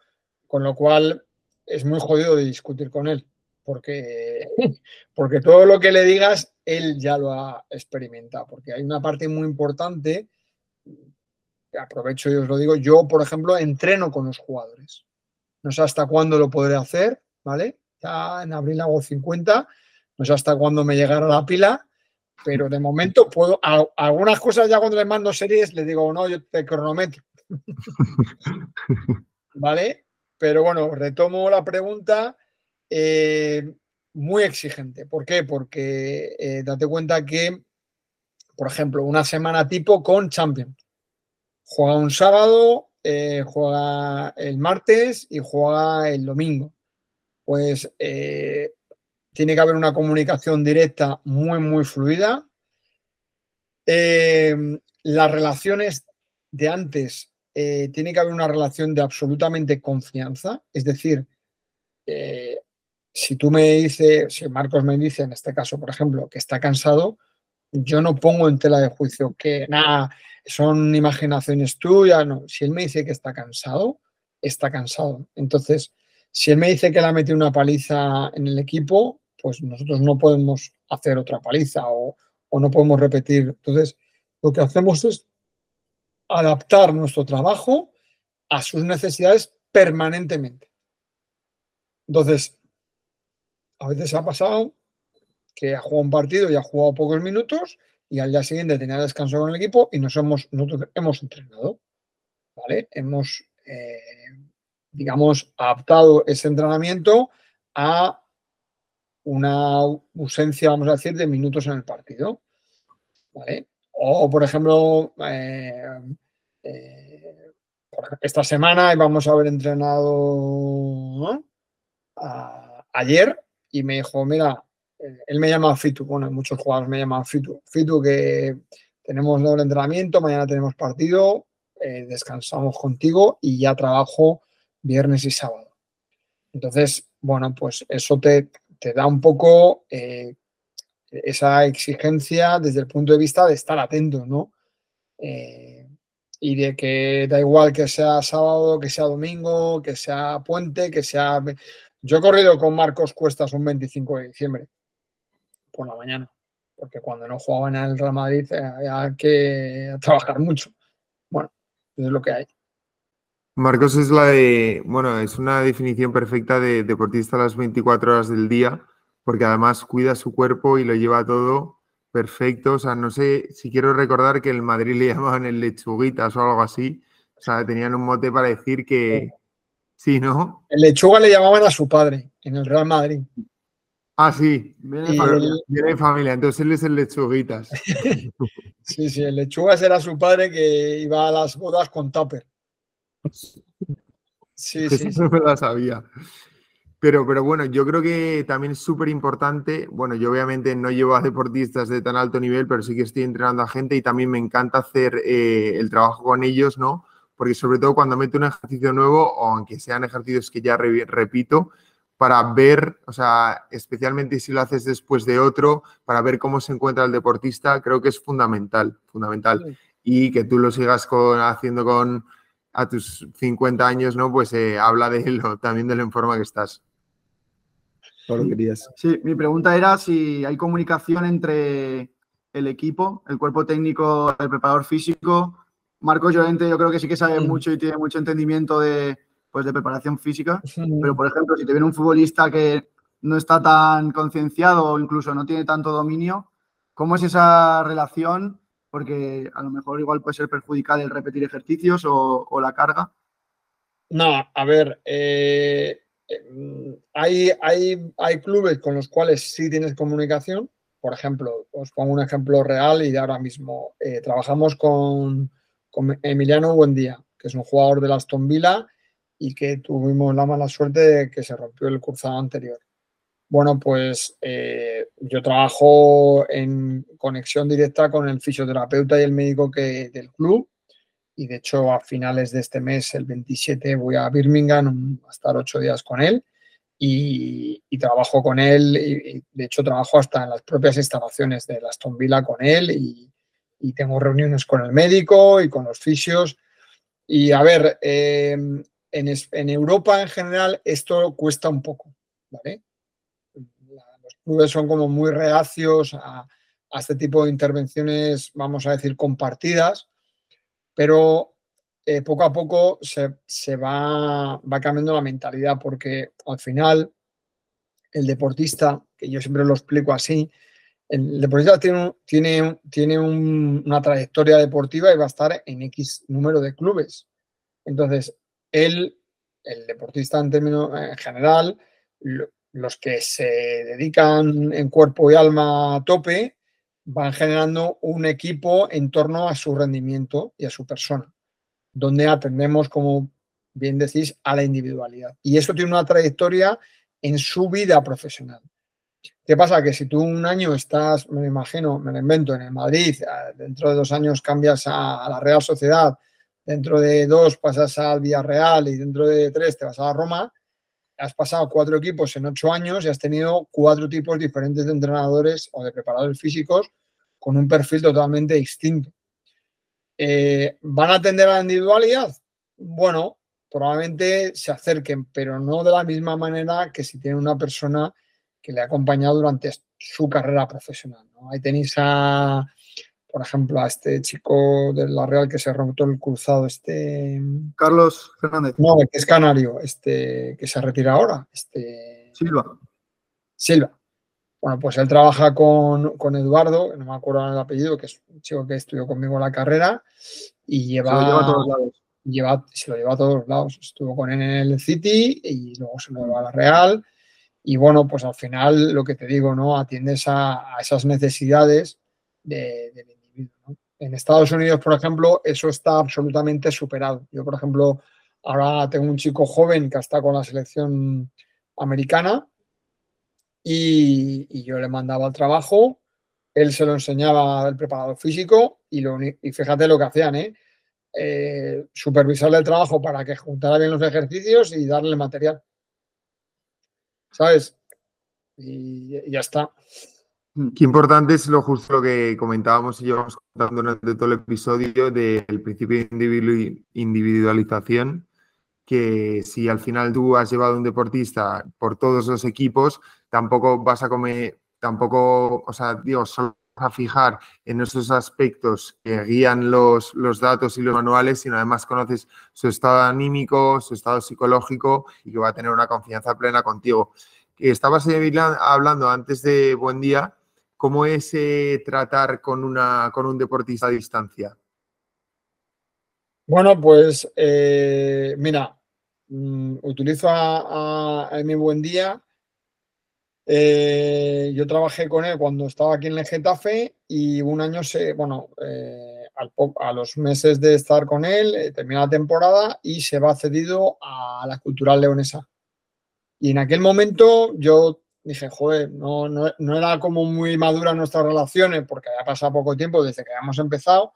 con lo cual es muy jodido de discutir con él, porque, porque todo lo que le digas, él ya lo ha experimentado, porque hay una parte muy importante, aprovecho y os lo digo, yo, por ejemplo, entreno con los jugadores. No sé hasta cuándo lo podré hacer, ¿vale? Ya en abril hago 50, no sé hasta cuándo me llegará la pila, pero de momento puedo, algunas cosas ya cuando le mando series le digo, no, yo te cronometro. ¿Vale? Pero bueno, retomo la pregunta. Eh, muy exigente. ¿Por qué? Porque eh, date cuenta que, por ejemplo, una semana tipo con Champions. Juega un sábado, eh, juega el martes y juega el domingo. Pues tiene que haber una comunicación directa muy, muy fluida. las relaciones de antes eh, tiene que haber una relación de absolutamente confianza. Es decir, eh, si tú me dices, si Marcos me dice, en este caso, por ejemplo, que está cansado, yo no pongo en tela de juicio que nada, son imaginaciones tuyas, no. Si él me dice que está cansado, está cansado. Entonces, si él me dice que le ha metido una paliza en el equipo, pues nosotros no podemos hacer otra paliza o, o no podemos repetir. Entonces, lo que hacemos es adaptar nuestro trabajo a sus necesidades permanentemente. Entonces, a veces ha pasado que ha jugado un partido y ha jugado pocos minutos y al día siguiente tenía descanso con el equipo y nos hemos, nosotros hemos entrenado. ¿vale? Hemos, eh, digamos, adaptado ese entrenamiento a una ausencia, vamos a decir, de minutos en el partido. ¿vale? O, por ejemplo, eh, eh, esta semana vamos a haber entrenado ayer y me dijo, mira, eh, él me llama Fitu, bueno, muchos jugadores me llaman Fitu. Fitu que tenemos doble entrenamiento, mañana tenemos partido, descansamos contigo y ya trabajo viernes y sábado. Entonces, bueno, pues eso te, te da un poco esa exigencia desde el punto de vista de estar atento, ¿no? Eh, y de que da igual que sea sábado, que sea domingo, que sea puente, que sea... Yo he corrido con Marcos Cuestas un 25 de diciembre, por la mañana, porque cuando no jugaba en el Real Madrid eh, había que trabajar mucho. Bueno, es lo que hay. Marcos es la de, bueno, es una definición perfecta de deportista a las 24 horas del día porque además cuida su cuerpo y lo lleva todo perfecto. O sea, no sé si quiero recordar que el Madrid le llamaban el lechuguitas o algo así. O sea, tenían un mote para decir que sí, ¿no? El lechuga le llamaban a su padre en el Real Madrid. Ah, sí, viene, de familia, entonces él es el lechuguitas. sí, sí, el lechugas era su padre que iba a las bodas con tupper. Sí, sí. Eso me la sabía. Pero, pero bueno, yo creo que también es súper importante. Bueno, yo obviamente no llevo a deportistas de tan alto nivel, pero sí que estoy entrenando a gente y también me encanta hacer eh, el trabajo con ellos, ¿no? Porque sobre todo cuando meto un ejercicio nuevo, o aunque sean ejercicios que ya repito, para ver, o sea, especialmente si lo haces después de otro, para ver cómo se encuentra el deportista, creo que es fundamental, fundamental. Y que tú lo sigas haciendo con a tus 50 años, ¿no? Pues eh, habla de él también de la forma que estás. Sí, mi pregunta era si hay comunicación entre el equipo, el cuerpo técnico, el preparador físico. Marcos Llorente yo creo que sí que sabe mm. mucho y tiene mucho entendimiento de, pues de preparación física. Pero, por ejemplo, si te viene un futbolista que no está tan concienciado o incluso no tiene tanto dominio, ¿cómo es esa relación? Porque a lo mejor igual puede ser perjudicial el repetir ejercicios o, la carga. No, a ver, eh, eh, hay, hay, hay clubes con los cuales sí tienes comunicación. Por ejemplo, os pongo un ejemplo real y de ahora mismo eh, trabajamos con, con Emiliano Buendía, que es un jugador de Aston Villa y que tuvimos la mala suerte de que se rompió el cruzado anterior. Bueno, pues eh, yo trabajo en conexión directa con el fisioterapeuta y el médico que, del club. Y de hecho a finales de este mes, el 27, voy a Birmingham a estar ocho días con él. Y, trabajo con él y, de hecho trabajo hasta en las propias instalaciones de la Aston Villa con él. Y, tengo reuniones con el médico y con los fisios. Y a ver, eh, en, en Europa en general esto cuesta un poco, ¿vale? Son como muy reacios a, este tipo de intervenciones, vamos a decir, compartidas, pero eh, poco a poco se, va, cambiando la mentalidad porque al final el deportista, que yo siempre lo explico así, el deportista tiene, una trayectoria deportiva y va a estar en X número de clubes. Entonces, él, el deportista en términos en general, los que se dedican en cuerpo y alma a tope van generando un equipo en torno a su rendimiento y a su persona, donde atendemos, como bien decís, a la individualidad. Y eso tiene una trayectoria en su vida profesional. ¿Qué pasa? Que si tú un año estás, me lo imagino, me lo invento, en el Madrid, dentro de dos años cambias a, la Real Sociedad, dentro de dos pasas al Villarreal y dentro de tres te vas a Roma, has pasado cuatro equipos en ocho años y has tenido cuatro tipos diferentes de entrenadores o de preparadores físicos con un perfil totalmente distinto. Eh, ¿Van a atender a la individualidad? Bueno, probablemente se acerquen, pero no de la misma manera que si tiene una persona que le ha acompañado durante su carrera profesional. Ahí tenéis a, por ejemplo, a este chico de la Real que se rompió el cruzado, este... Carlos Fernández. No, que es canario, este que se retira ahora, este... Silva. Silva. Bueno, pues él trabaja con, Eduardo, no me acuerdo el apellido, que es un chico que estudió conmigo en la carrera y lleva... Se lo lleva a todos lados. Lleva, se lo lleva a todos lados. Estuvo con él en el City y luego se lo lleva a la Real. Y bueno, pues al final lo que te digo, ¿no? Atiendes a, esas necesidades de, de en Estados Unidos, por ejemplo, eso está absolutamente superado. Yo, por ejemplo, ahora tengo un chico joven que está con la selección americana y, yo le mandaba el trabajo, él se lo enseñaba al preparador físico y, y fíjate lo que hacían, ¿eh? ¿eh? supervisarle el trabajo para que juntara bien los ejercicios y darle material. ¿Sabes? y ya está. Mm, qué importante es lo justo lo que comentábamos y llevamos contando durante todo el episodio del principio de individualización, que si al final tú has llevado a un deportista por todos los equipos, tampoco vas a comer, tampoco, o sea, digo, solo a fijar en esos aspectos que guían los, los datos y los manuales, sino además conoces su estado anímico, su estado psicológico y que va a tener una confianza plena contigo. Estabas hablando antes de Buen Día ¿Cómo es eh, tratar con, un deportista a distancia? Bueno, pues eh, mira, mm, utilizo a, a, mi buen día. Eh, yo trabajé con él cuando estaba aquí en el Getafe y un año se, bueno, a los meses de estar con él, termina la temporada y se va cedido a la Cultural Leonesa. Y en aquel momento yo dije, joder, no, no, era como muy madura nuestras relaciones porque había pasado poco tiempo desde que habíamos empezado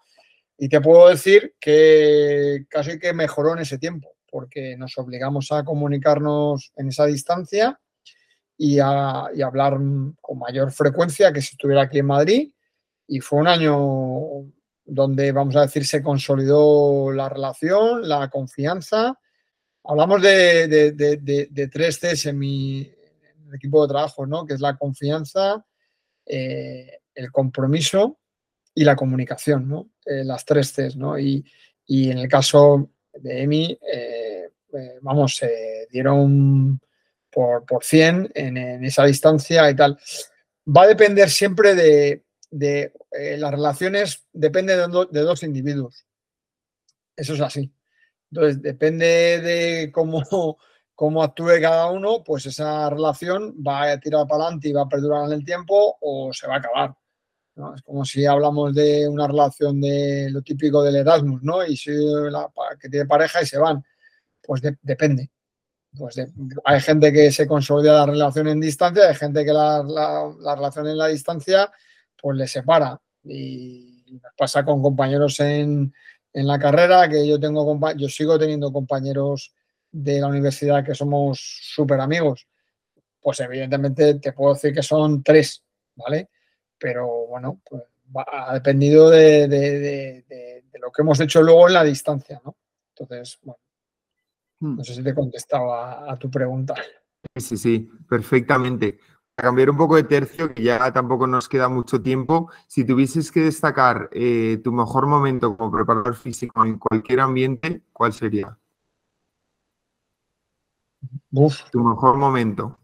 y te puedo decir que casi que mejoró en ese tiempo porque nos obligamos a comunicarnos en esa distancia y a, y hablar con mayor frecuencia que si estuviera aquí en Madrid y fue un año donde, vamos a decir, se consolidó la relación, la confianza. Hablamos de, de, de tres Cs en mi, equipo de trabajo, ¿no? Que es la confianza, eh, el compromiso y la comunicación, ¿no? Eh, las tres Cs, ¿no? Y, en el caso de EMI, eh, vamos, se dieron por, por 100 en, esa distancia y tal. Va a depender siempre de, eh, las relaciones, depende de, dos individuos. Eso es así. Entonces, depende de cómo, cómo actúe cada uno, pues esa relación va a tirar para adelante y va a perdurar en el tiempo o se va a acabar. Es como si hablamos de una relación de lo típico del Erasmus, ¿no? Y si la, que tiene pareja y se van. Pues depende. Pues hay gente que se consolida la relación en distancia, hay gente que la, relación en la distancia pues le separa. Y pasa con compañeros en, en la carrera, que yo tengo yo sigo teniendo compañeros de la universidad que somos súper amigos. Pues evidentemente te puedo decir que son tres, ¿vale? pero bueno, pues ha dependido de, lo que hemos hecho luego en la distancia, ¿no? Entonces, bueno, hmm. no sé si te he contestado a, tu pregunta. Sí, sí, perfectamente. Para cambiar un poco de tercio, que ya tampoco nos queda mucho tiempo, si tuvieses que destacar eh, tu mejor momento como preparador físico en cualquier ambiente, ¿cuál sería? Tu mejor momento.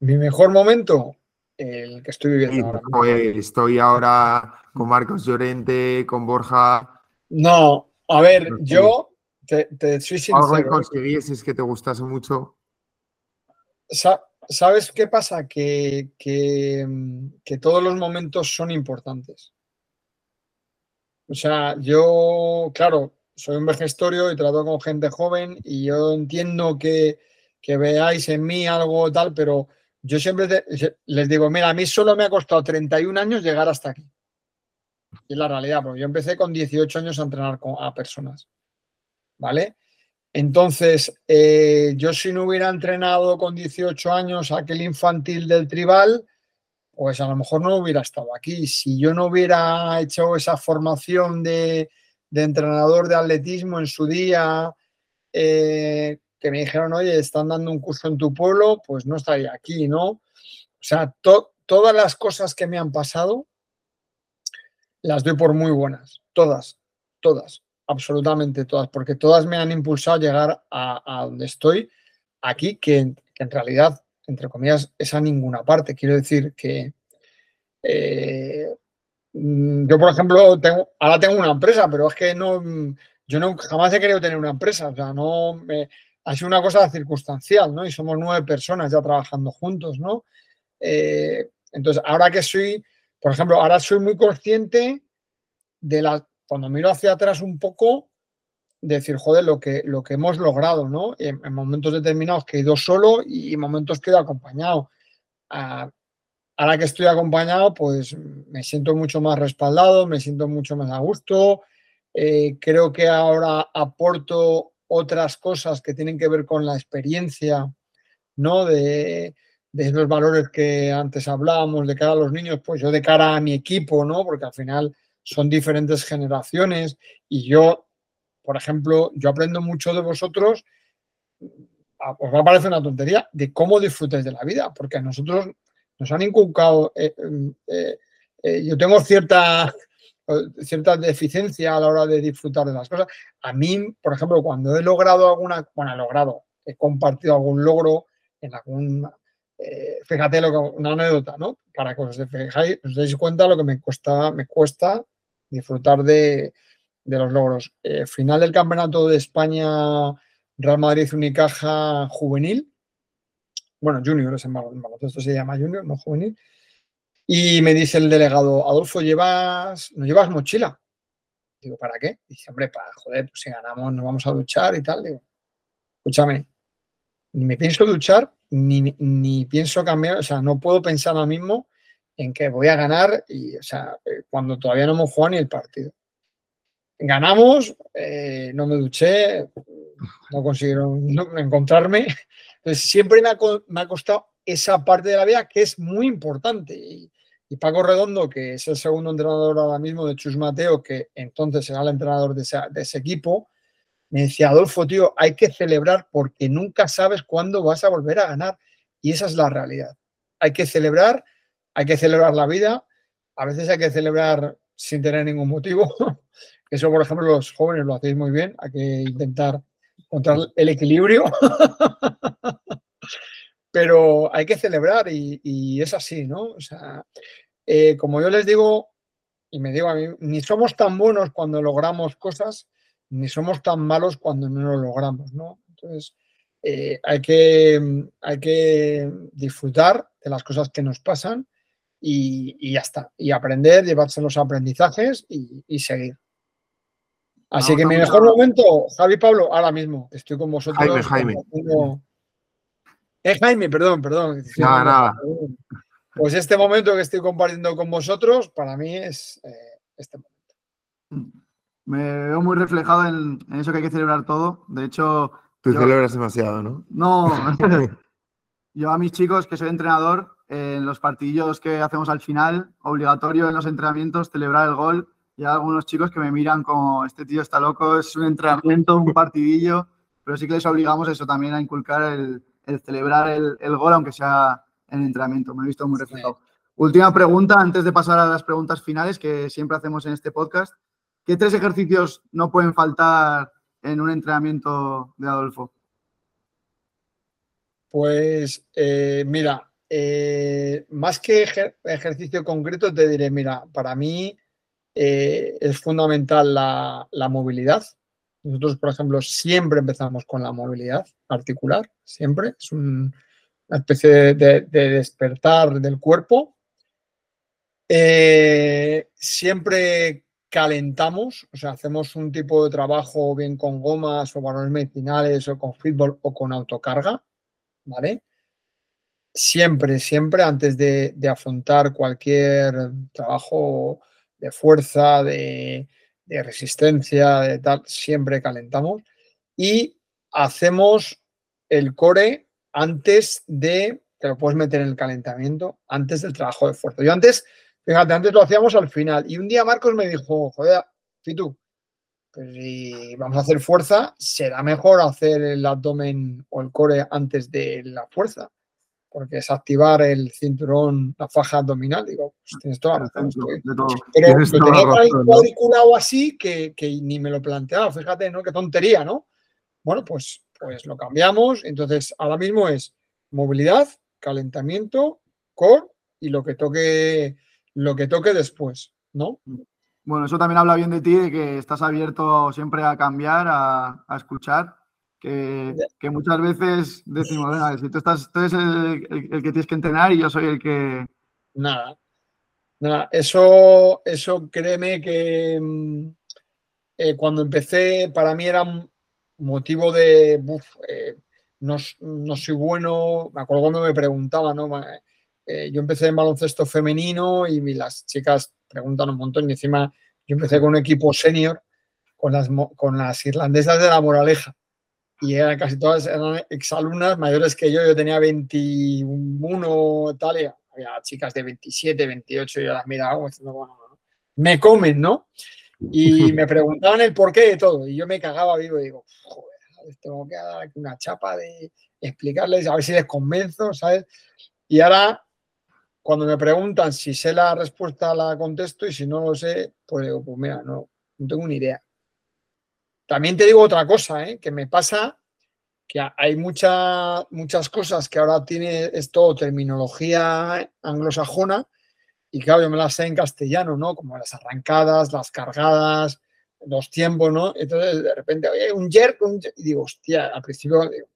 Mi mejor momento, el que estoy viviendo ahora. Pues, estoy ahora con Marcos Llorente, con Borja. No, a ver, yo te, soy sincero. Algo que consiguieses que te gustase mucho. ¿Sabes qué pasa? Que, que, que, todos los momentos son importantes. O sea, yo, claro, soy un vejestorio y trato con gente joven y yo entiendo que, que veáis en mí algo tal, pero yo siempre les digo, mira, a mí solo me ha costado 31 años llegar hasta aquí. Es la realidad, porque yo empecé con 18 años a entrenar a personas. ¿Vale? Entonces, eh, yo si no hubiera entrenado con 18 años aquel infantil del tribal, pues a lo mejor no hubiera estado aquí. Si yo no hubiera hecho esa formación de, entrenador de atletismo en su día, eh, que me dijeron, oye, están dando un curso en tu pueblo, pues no estaría aquí, ¿no? O sea, todas las cosas que me han pasado las doy por muy buenas, todas, todas, absolutamente todas, porque todas me han impulsado a llegar a, donde estoy aquí, que, en realidad, entre comillas, es a ninguna parte. Quiero decir que eh, yo, por ejemplo, ahora tengo una empresa, pero es que no, yo no, jamás he querido tener una empresa, o sea, no me, ha sido una cosa circunstancial, ¿no? Y somos nueve personas ya trabajando juntos, ¿no? Eh, entonces, ahora que soy, por ejemplo, ahora soy muy consciente de la, cuando miro hacia atrás un poco, decir, joder, lo que, lo que hemos logrado, ¿no? En, momentos determinados que he ido solo y en momentos que he ido acompañado. Ah, ahora que estoy acompañado, pues me siento mucho más respaldado, me siento mucho más a gusto. Eh, creo que ahora aporto otras cosas que tienen que ver con la experiencia, ¿no? De, de los valores que antes hablábamos, de cara a los niños, pues yo de cara a mi equipo, ¿no? Porque al final son diferentes generaciones y yo, por ejemplo, yo aprendo mucho de vosotros, os va a parecer una tontería, de cómo disfrutáis de la vida, porque a nosotros nos han inculcado, eh, eh, eh, yo tengo cierta cierta deficiencia a la hora de disfrutar de las cosas. A mí, por ejemplo, cuando he logrado alguna, bueno, he logrado, he compartido algún logro en algún, eh, fíjate lo una anécdota, ¿no? Para que os, fijáis, os deis cuenta lo que me cuesta, me cuesta disfrutar de, los logros. Eh, final del Campeonato de España Real Madrid Unicaja Juvenil. Bueno, Junior es en esto se llama Junior, no Juvenil. Y me dice el delegado, Adolfo, ¿llevas, ¿no llevas mochila? Digo, ¿para qué? Dice, hombre, para, joder, pues si ganamos nos vamos a duchar y tal. Digo, escúchame, ni me pienso duchar, ni, pienso cambiar, o sea, no puedo pensar ahora mismo en que voy a ganar y, o sea, eh, cuando todavía no hemos jugado ni el partido. Ganamos, eh, no me duché, no consiguieron encontrarme. Entonces, siempre me ha, me ha, costado esa parte de la vida que es muy importante. Y, y Paco Redondo, que es el segundo entrenador ahora mismo de Chus Mateo, que entonces era el entrenador de ese, equipo, me decía, Adolfo, tío, hay que celebrar porque nunca sabes cuándo vas a volver a ganar. Y esa es la realidad. Hay que celebrar, hay que celebrar la vida. A veces hay que celebrar sin tener ningún motivo. Eso, por ejemplo, los jóvenes lo hacéis muy bien. Hay que intentar encontrar el equilibrio. Pero hay que celebrar y, es así, ¿no? O sea, eh, como yo les digo, y me digo a mí, ni somos tan buenos cuando logramos cosas, ni somos tan malos cuando no lo logramos, ¿no? Entonces, eh, hay, que, hay que disfrutar de las cosas que nos pasan y, ya está. Y aprender, llevarse los aprendizajes y, seguir. Así que mi mejor momento, Javi Pablo, ahora mismo, estoy con vosotros. Jaime, Jaime. Es Jaime, perdón, perdón. Nada, nada. Pues este momento que estoy compartiendo con vosotros, para mí es eh, este momento. Me veo muy reflejado en, eso que hay que celebrar todo. De hecho. Tú celebras demasiado, ¿no? No. yo a mis chicos, que soy entrenador, en los partidos que hacemos al final, obligatorio en los entrenamientos, celebrar el gol. Y hay algunos chicos que me miran como, este tío está loco, es un entrenamiento, un partidillo, pero sí que les obligamos eso también a inculcar el, celebrar el, gol, aunque sea en entrenamiento. Me he visto muy reflejado. Última pregunta, antes de pasar a las preguntas finales que siempre hacemos en este podcast. ¿Qué tres ejercicios no pueden faltar en un entrenamiento de Adolfo? Pues eh, mira, eh, más que ejercicio concreto, te diré, mira, para mí eh, es fundamental la, movilidad. Nosotros, por ejemplo, siempre empezamos con la movilidad articular, siempre. Es especie de, despertar del cuerpo. Eh, siempre calentamos, o sea, hacemos un tipo de trabajo bien con gomas o balones medicinales o con fútbol o con autocarga, ¿vale? siempre, siempre antes de, afrontar cualquier trabajo de fuerza, de, resistencia, de tal, siempre calentamos y hacemos el core antes de, te lo puedes meter en el calentamiento, antes del trabajo de fuerza. Yo antes, fíjate, antes lo hacíamos al final y un día Marcos me dijo, joder, Fitu, pues si vamos a hacer fuerza, será mejor hacer el abdomen o el core antes de la fuerza porque es activar el cinturón, la faja abdominal. Digo, pues tienes toda la razón. Pero lo tenía cuadriculado así que, ni me lo planteaba. Fíjate, ¿no? Qué tontería, ¿no? Bueno, pues, pues lo cambiamos. Entonces, ahora mismo es movilidad, calentamiento, core y lo que toque, lo que toque después, ¿no? Bueno, eso también habla bien de ti, de que estás abierto siempre a cambiar, a, a escuchar que, muchas veces decimos, venga, si tú, estás, tú eres el, que tienes que entrenar y yo soy el que... Nada, nada, eso, eso créeme que mm, eh, cuando empecé para mí era motivo de, eh, no, soy bueno, me acuerdo cuando me preguntaban, ¿no? Eh, yo empecé en baloncesto femenino y las chicas preguntan un montón y encima yo empecé con un equipo senior con las, con las irlandesas de la Moraleja y eran casi todas eran exalumnas mayores que yo, yo tenía 21 tal, y había chicas de 27, 28, y yo las miraba me comen, ¿no? Y me preguntaban el porqué de todo, y yo me cagaba vivo y digo, joder, tengo que dar una chapa de explicarles, a ver si les convenzo, ¿sabes? Y ahora, cuando me preguntan si sé la respuesta, la contesto, y si no lo sé, pues digo, pues mira, no, no tengo ni idea. También te digo otra cosa, ¿eh? que me pasa que hay muchas cosas que ahora tiene esto terminología anglosajona y claro, yo me las sé en castellano, ¿no? Como las arrancadas, las cargadas, los tiempos, ¿no? Entonces, de repente, oye, un jerk, y digo, hostia, al principio, digo,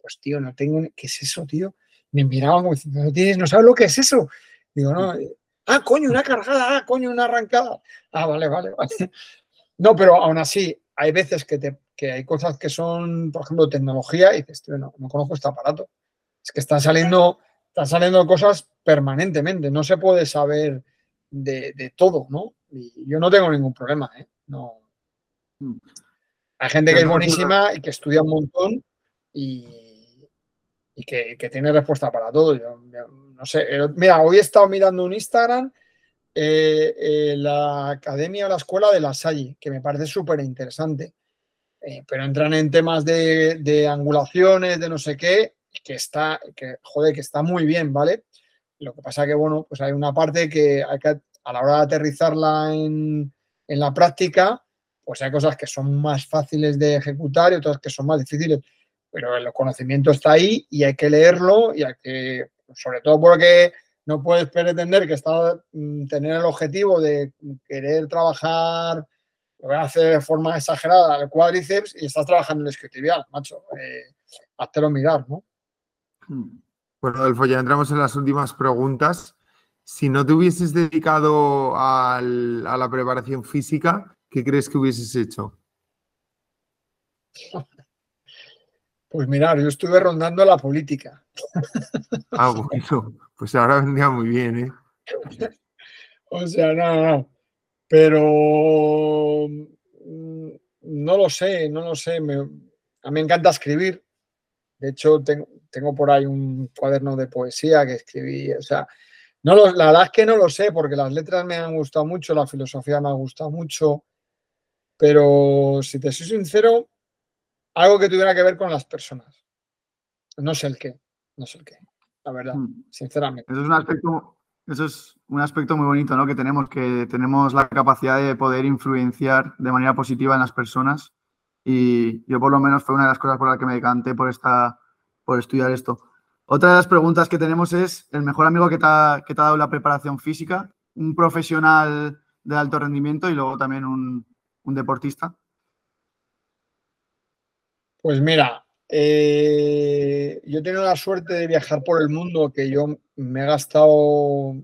pues tío, no tengo, ¿qué es eso, tío? Me miraban como diciendo, no tienes, no sabes lo que es eso. Digo, no, ah, coño, una cargada, ah, coño, una arrancada. Ah, vale, vale, vale. No, pero aún así, hay veces que, te, que hay cosas que son, por ejemplo, tecnología y dices, no, no conozco este aparato. Es que están saliendo, están saliendo cosas permanentemente, no se puede saber de, todo, ¿no? Y yo no tengo ningún problema, ¿eh? No. Hay gente que es buenísima y que estudia un montón y, y que, tiene respuesta para todo. Yo, no sé, mira, hoy he estado mirando un Instagram eh, eh, la academia o la escuela de la Salle, que me parece súper interesante. Eh, pero entran en temas de, angulaciones, de no sé qué, que está, que, joder, que está muy bien, ¿vale? Lo que pasa que, bueno, pues hay una parte que hay que, a la hora de aterrizarla en, la práctica, pues hay cosas que son más fáciles de ejecutar y otras que son más difíciles, pero el conocimiento está ahí y hay que leerlo y hay que, sobre todo porque no puedes pretender que está, mm, tener el objetivo de querer trabajar, lo voy a hacer de forma exagerada, el cuádriceps y estás trabajando en el isquiotibial, macho. Eh, háztelo mirar, ¿no? Bueno, Adolfo, ya entramos en las últimas preguntas. Si no te hubieses dedicado a la preparación física, ¿qué crees que hubieses hecho? Pues mirar, yo estuve rondando la política. Ah, bueno, pues ahora vendría muy bien, ¿eh? O sea, no, no. Pero mm, no lo sé, no lo sé. a mí me encanta escribir. De hecho, tengo, tengo por ahí un cuaderno de poesía que escribí. O sea, no la verdad es que no lo sé, porque las letras me han gustado mucho, la filosofía me ha gustado mucho. Pero si te soy sincero, algo que tuviera que ver con las personas. No sé el qué, no sé el qué, la verdad, hmm. sinceramente. Eso es un aspecto, eso es un aspecto muy bonito, ¿no? Que tenemos, que tenemos la capacidad de poder influenciar de manera positiva en las personas. Y yo por lo menos fue una de las cosas por las que me decanté por, esta, por estudiar esto. Otra de las preguntas que tenemos es el mejor amigo que te ha, que te ha dado la preparación física, un profesional de alto rendimiento y luego también un, deportista. Pues mira, eh, yo he tenido la suerte de viajar por el mundo, que yo me he gastado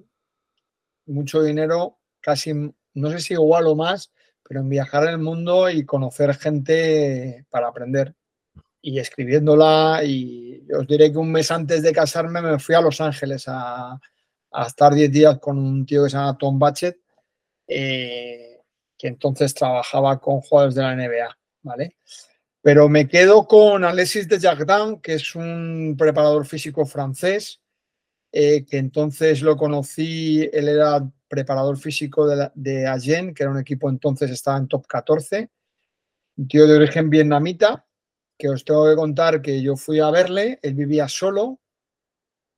mucho dinero, casi, no sé si igual o más, pero en viajar el mundo y conocer gente para aprender y escribiéndola. Y os diré que un mes antes de casarme me fui a Los Ángeles a, estar 10 días con un tío que se llama Tom Batchet, eh, que entonces trabajaba con jugadores de la NBA, ¿vale? Pero me quedo con Alexis de Jardin, que es un preparador físico francés, eh, que entonces lo conocí, él era preparador físico de, de Agen, que era un equipo entonces, estaba en top 14, un tío de origen vietnamita, que os tengo que contar que yo fui a verle, él vivía solo,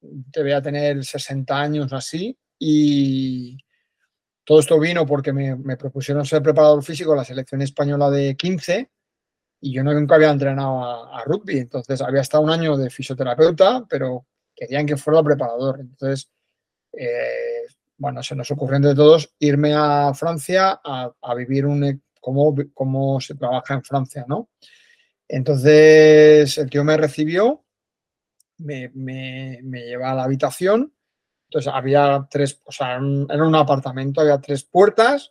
debía tener 60 años así, y todo esto vino porque me, propusieron ser preparador físico en la selección española de 15 y yo nunca había entrenado a, rugby, entonces había estado un año de fisioterapeuta, pero querían que fuera preparador. Entonces, eh, bueno, se nos ocurrió entre todos irme a Francia a, vivir un, cómo, cómo se trabaja en Francia, ¿no? Entonces, el tío me recibió, me, me, me lleva a la habitación, entonces había tres, o sea, era un apartamento, había tres puertas,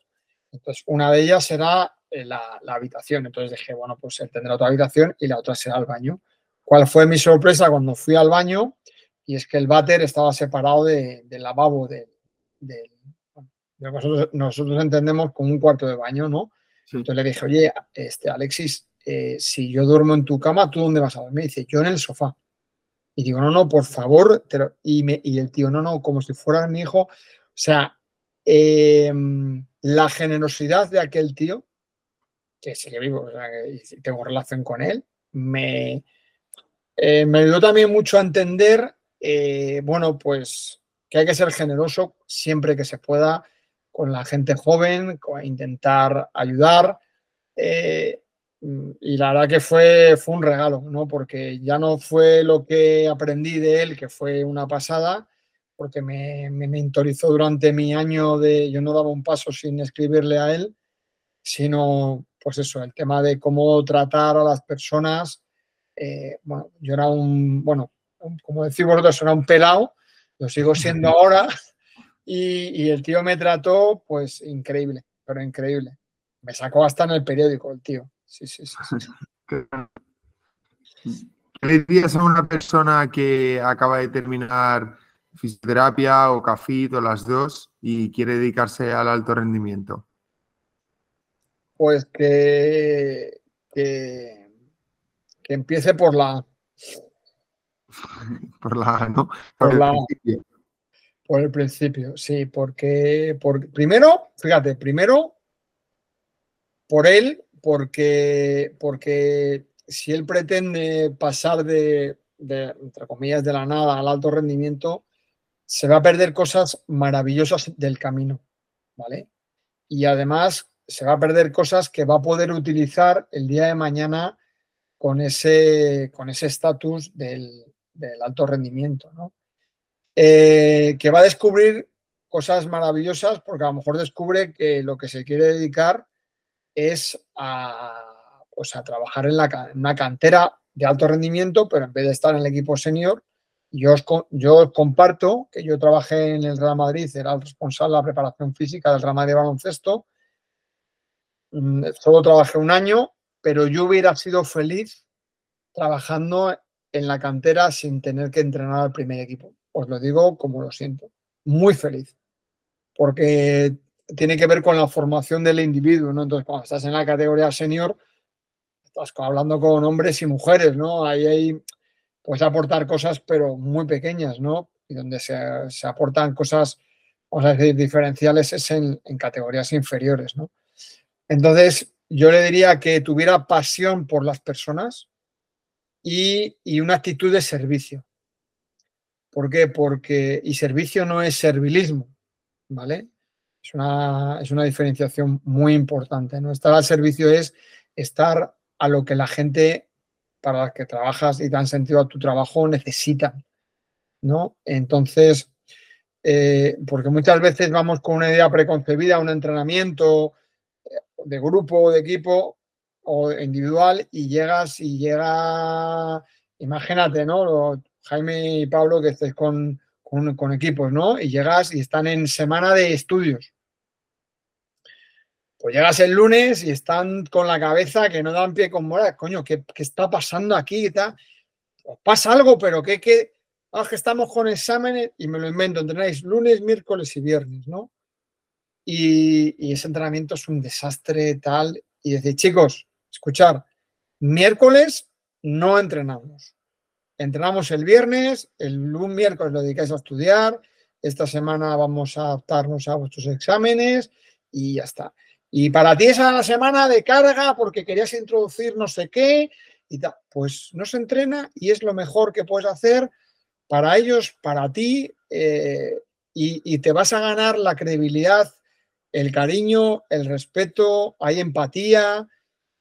entonces una de ellas era la, habitación. Entonces dije, bueno, pues él tendrá otra habitación y la otra será el baño. ¿Cuál fue mi sorpresa cuando fui al baño? Y es que el váter estaba separado del lavabo de, nosotros, nosotros, entendemos como un cuarto de baño, ¿no? Entonces le dije, oye, este, Alexis, eh, si yo duermo en tu cama, ¿tú dónde vas a dormir? Me dice, yo en el sofá. Y digo, no, no, por favor. y, me, y el tío, no, no, como si fuera mi hijo. O sea, em, la generosidad de aquel tío que sigue vivo, tengo relación con él, me, eh, me ayudó también mucho a entender, eh, bueno, pues que hay que ser generoso siempre que se pueda con la gente joven, intentar ayudar. Eh, y la verdad que fue, fue un regalo, ¿no? Porque ya no fue lo que aprendí de él, que fue una pasada, porque me, me mentorizó durante mi año de, yo no daba un paso sin escribirle a él, sino pues eso, el tema de cómo tratar a las personas. Eh, bueno, yo era un, bueno, como decís vosotros, era un pelado, lo sigo siendo ahora, y, el tío me trató, pues increíble, pero increíble. Me sacó hasta en el periódico el tío. Sí, sí, sí. ¿Qué dirías a una persona que acaba de terminar fisioterapia o CAFIT o las dos y quiere dedicarse al alto rendimiento? pues que, que, empiece por la Por la, ¿no? Por, el principio. Por el principio, sí, porque, primero, fíjate, primero por él, porque, porque si él pretende pasar de, de, entre comillas, de la nada al alto rendimiento, se va a perder cosas maravillosas del camino, ¿vale? Y además se va a perder cosas que va a poder utilizar el día de mañana con ese con ese estatus del, alto rendimiento, ¿no? Eh, que va a descubrir cosas maravillosas porque a lo mejor descubre que lo que se quiere dedicar es a, pues trabajar en, la, una cantera de alto rendimiento, pero en vez de estar en el equipo senior, yo os, comparto que yo trabajé en el Real Madrid, era el responsable de la preparación física del Real Madrid de baloncesto. Mm, solo trabajé un año, pero yo hubiera sido feliz trabajando en la cantera sin tener que entrenar al primer equipo. Os lo digo como lo siento. Muy feliz. Porque tiene que ver con la formación del individuo, ¿no? Entonces, cuando estás en la categoría senior, estás hablando con hombres y mujeres, ¿no? Ahí hay, puedes aportar cosas, pero muy pequeñas, ¿no? Y donde se, aportan cosas, vamos a decir, diferenciales es en, categorías inferiores, ¿no? Entonces, yo le diría que tuviera pasión por las personas y, una actitud de servicio. ¿Por qué? Porque, y servicio no es servilismo, ¿vale? Es una, es una diferenciación muy importante. ¿no? Estar al servicio es estar a lo que la gente para la que trabajas y dan sentido a tu trabajo necesitan. ¿no? Entonces, eh, porque muchas veces vamos con una idea preconcebida, un entrenamiento eh, de grupo, o de equipo o individual y llegas y llega, imagínate, ¿no? Jaime y Pablo que estés con, con, equipos, ¿no? Y llegas y están en semana de estudios pues llegas el lunes y están con la cabeza que no dan pie con moral. Coño, ¿qué, está pasando aquí? Os pasa algo, pero que, que, ah, que estamos con exámenes y me lo invento, entrenáis lunes, miércoles y viernes, ¿no? Y, ese entrenamiento es un desastre tal. Y decir, chicos, escuchar, miércoles no entrenamos. Entrenamos el viernes, el miércoles lo dedicáis a estudiar, esta semana vamos a adaptarnos a vuestros exámenes y ya está. Y para ti esa semana de carga porque querías introducir no sé qué y tal. Pues no se entrena y es lo mejor que puedes hacer para ellos, para ti, eh, y, te vas a ganar la credibilidad, el cariño, el respeto, hay empatía,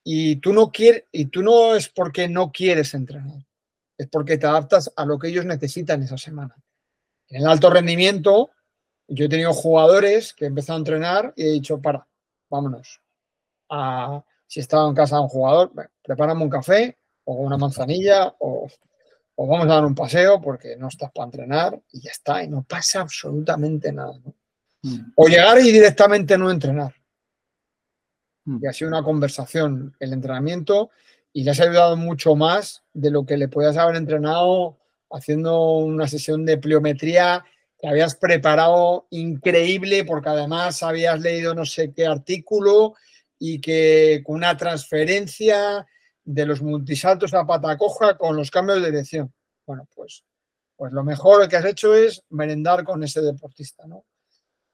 y tú no quieres, y tú no es porque no quieres entrenar, es porque te adaptas a lo que ellos necesitan esa semana. En el alto rendimiento, yo he tenido jugadores que he empezado a entrenar y he dicho, para, vámonos. si estaba en casa de un jugador, prepárame un café o una manzanilla o, vamos a dar un paseo porque no estás para entrenar y ya está, y no pasa absolutamente nada. Mm. O llegar y directamente no entrenar. Mm. Y ha sido una conversación, el entrenamiento, y le has ayudado mucho más de lo que le podías haber entrenado haciendo una sesión de pliometría habías preparado increíble porque además habías leído no sé qué artículo y que con una transferencia de los multisaltos a pata coja con los cambios de dirección. Bueno, pues, pues lo mejor que has hecho es merendar con ese deportista, ¿no?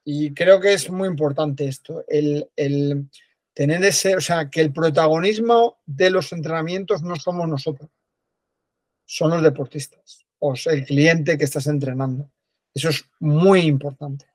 Y creo que es muy importante esto, el, el tener ese, o sea, que el protagonismo de los entrenamientos no somos nosotros, son los deportistas o el cliente que estás entrenando. Eso es muy importante.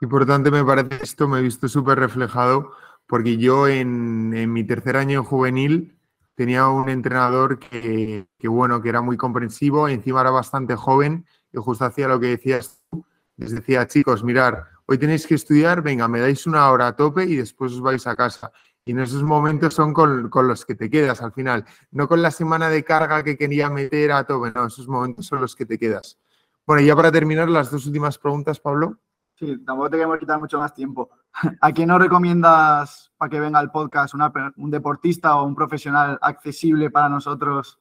Importante me parece esto, me he visto súper reflejado, porque yo en, mi tercer año juvenil tenía un entrenador que, bueno, que era muy comprensivo, encima era bastante joven y justo hacía lo que decías tú. Les decía, chicos, mirar, hoy tenéis que estudiar, venga, me dais una hora a tope y después os vais a casa. Y en esos momentos son con, los que te quedas al final, no con la semana de carga que quería meter a tope, no, esos momentos son los que te quedas. Bueno, ya para terminar, las dos últimas preguntas, Pablo. Sí, tampoco te queremos quitar mucho más tiempo. ¿A quién nos recomiendas para que venga al podcast? ¿Un deportista o un profesional accesible para nosotros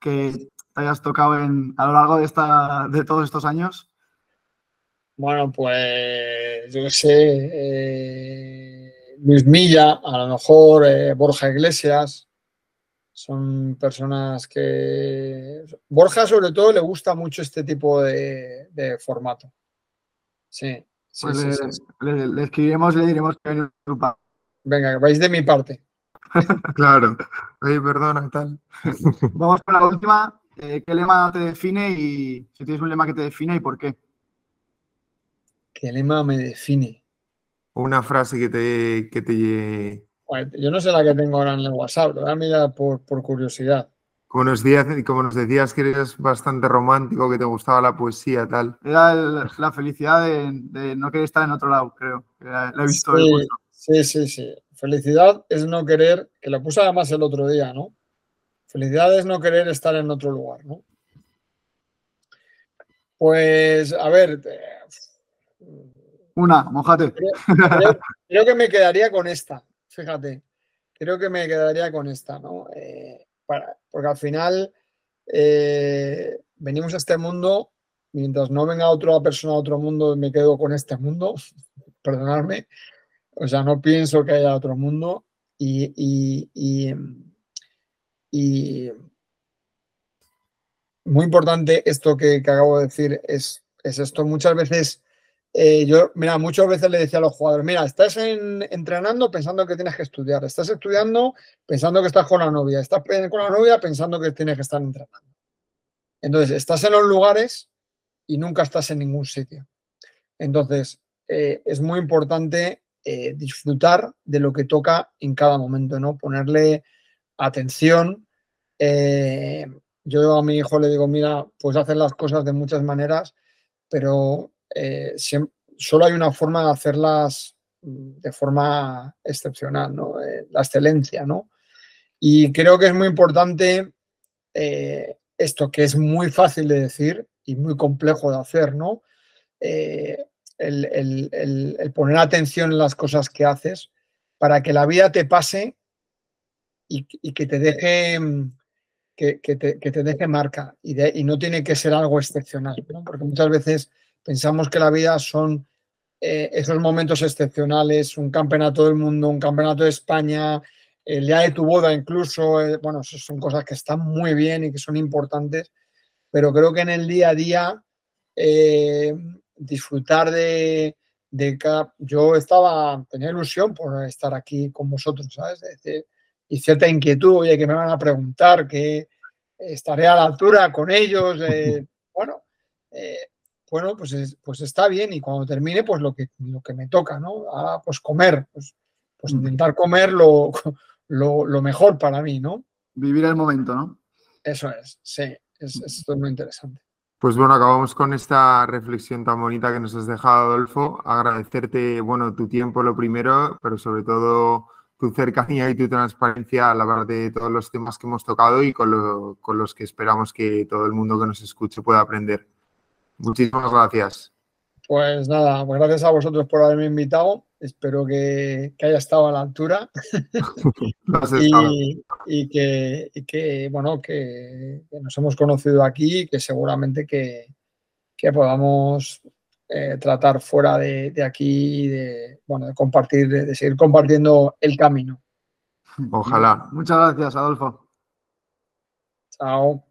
que te hayas tocado en, a lo largo de, esta, de todos estos años? Bueno, pues yo qué sé, eh, Luis Milla, a lo mejor eh, Borja Iglesias, son personas que... Borja sobre todo le gusta mucho este tipo de, formato. Sí. pues le, escribiremos y le diremos que Venga, vais de mi parte. claro. Oye, perdona, tal. Vamos con la última. Eh, ¿Qué lema te define y si tienes un lema que te define y por qué? ¿Qué lema me define? una frase que te, que te... yo no sé la que tengo ahora en el WhatsApp, lo voy a mirar por, curiosidad. Como nos, decías, como nos decías que eres bastante romántico, que te gustaba la poesía, tal. Era la felicidad de, no querer estar en otro lado, creo. La, he visto. Sí, sí, sí. Felicidad es no querer, que lo puse además el otro día, ¿no? Felicidad es no querer estar en otro lugar, ¿no? Pues, a ver. Una, mojate. Creo, que me quedaría con esta, fíjate. Creo que me quedaría con esta, ¿no? Eh, porque al final eh, venimos a este mundo, mientras no venga otra persona a otro mundo, me quedo con este mundo, perdonadme. O sea, no pienso que haya otro mundo y, y, y, muy importante esto que, acabo de decir es, es esto. Muchas veces eh, yo, mira, muchas veces le decía a los jugadores, mira, estás entrenando pensando que tienes que estudiar, estás estudiando pensando que estás con la novia, estás con la novia pensando que tienes que estar entrenando. Entonces, estás en los lugares y nunca estás en ningún sitio. Entonces, eh, es muy importante eh, disfrutar de lo que toca en cada momento, ¿no? Ponerle atención. yo a mi hijo le digo, mira, pues hacer las cosas de muchas maneras, pero eh, solo hay una forma de hacerlas mm, de forma excepcional, ¿no? Eh, la excelencia, ¿no? Y creo que es muy importante eh, esto, que es muy fácil de decir y muy complejo de hacer, ¿no? El, poner atención en las cosas que haces para que la vida te pase y, que te deje que, te, deje marca y, no tiene que ser algo excepcional, porque muchas veces Pensamos que la vida son eh, esos momentos excepcionales, un campeonato del mundo, un campeonato de España, el día de tu boda incluso, eh, bueno, son cosas que están muy bien y que son importantes, pero creo que en el día a día eh, disfrutar de, cada... Yo estaba, tenía ilusión por estar aquí con vosotros, ¿sabes? y cierta inquietud, oye, que me van a preguntar, que estaré a la altura con ellos, bueno, bueno, pues, pues está bien y cuando termine, pues lo que, lo que me toca, ¿no? Ahora, pues comer, pues, pues intentar comer lo, lo, mejor para mí, ¿no? Vivir el momento, ¿no? Eso es, sí, es, muy interesante. Pues bueno, acabamos con esta reflexión tan bonita que nos has dejado, Adolfo. Agradecerte, bueno, tu tiempo lo primero, pero sobre todo tu cercanía y tu transparencia a la hora de todos los temas que hemos tocado y con, con los que esperamos que todo el mundo que nos escuche pueda aprender. Muchísimas gracias. Pues nada, pues gracias a vosotros por haberme invitado. Espero que, haya estado a la altura y, que, bueno, que, nos hemos conocido aquí y que seguramente que, podamos eh, tratar fuera de, aquí, de, bueno, de compartir, de seguir compartiendo el camino. Ojalá. Muchas gracias, Adolfo. Chao.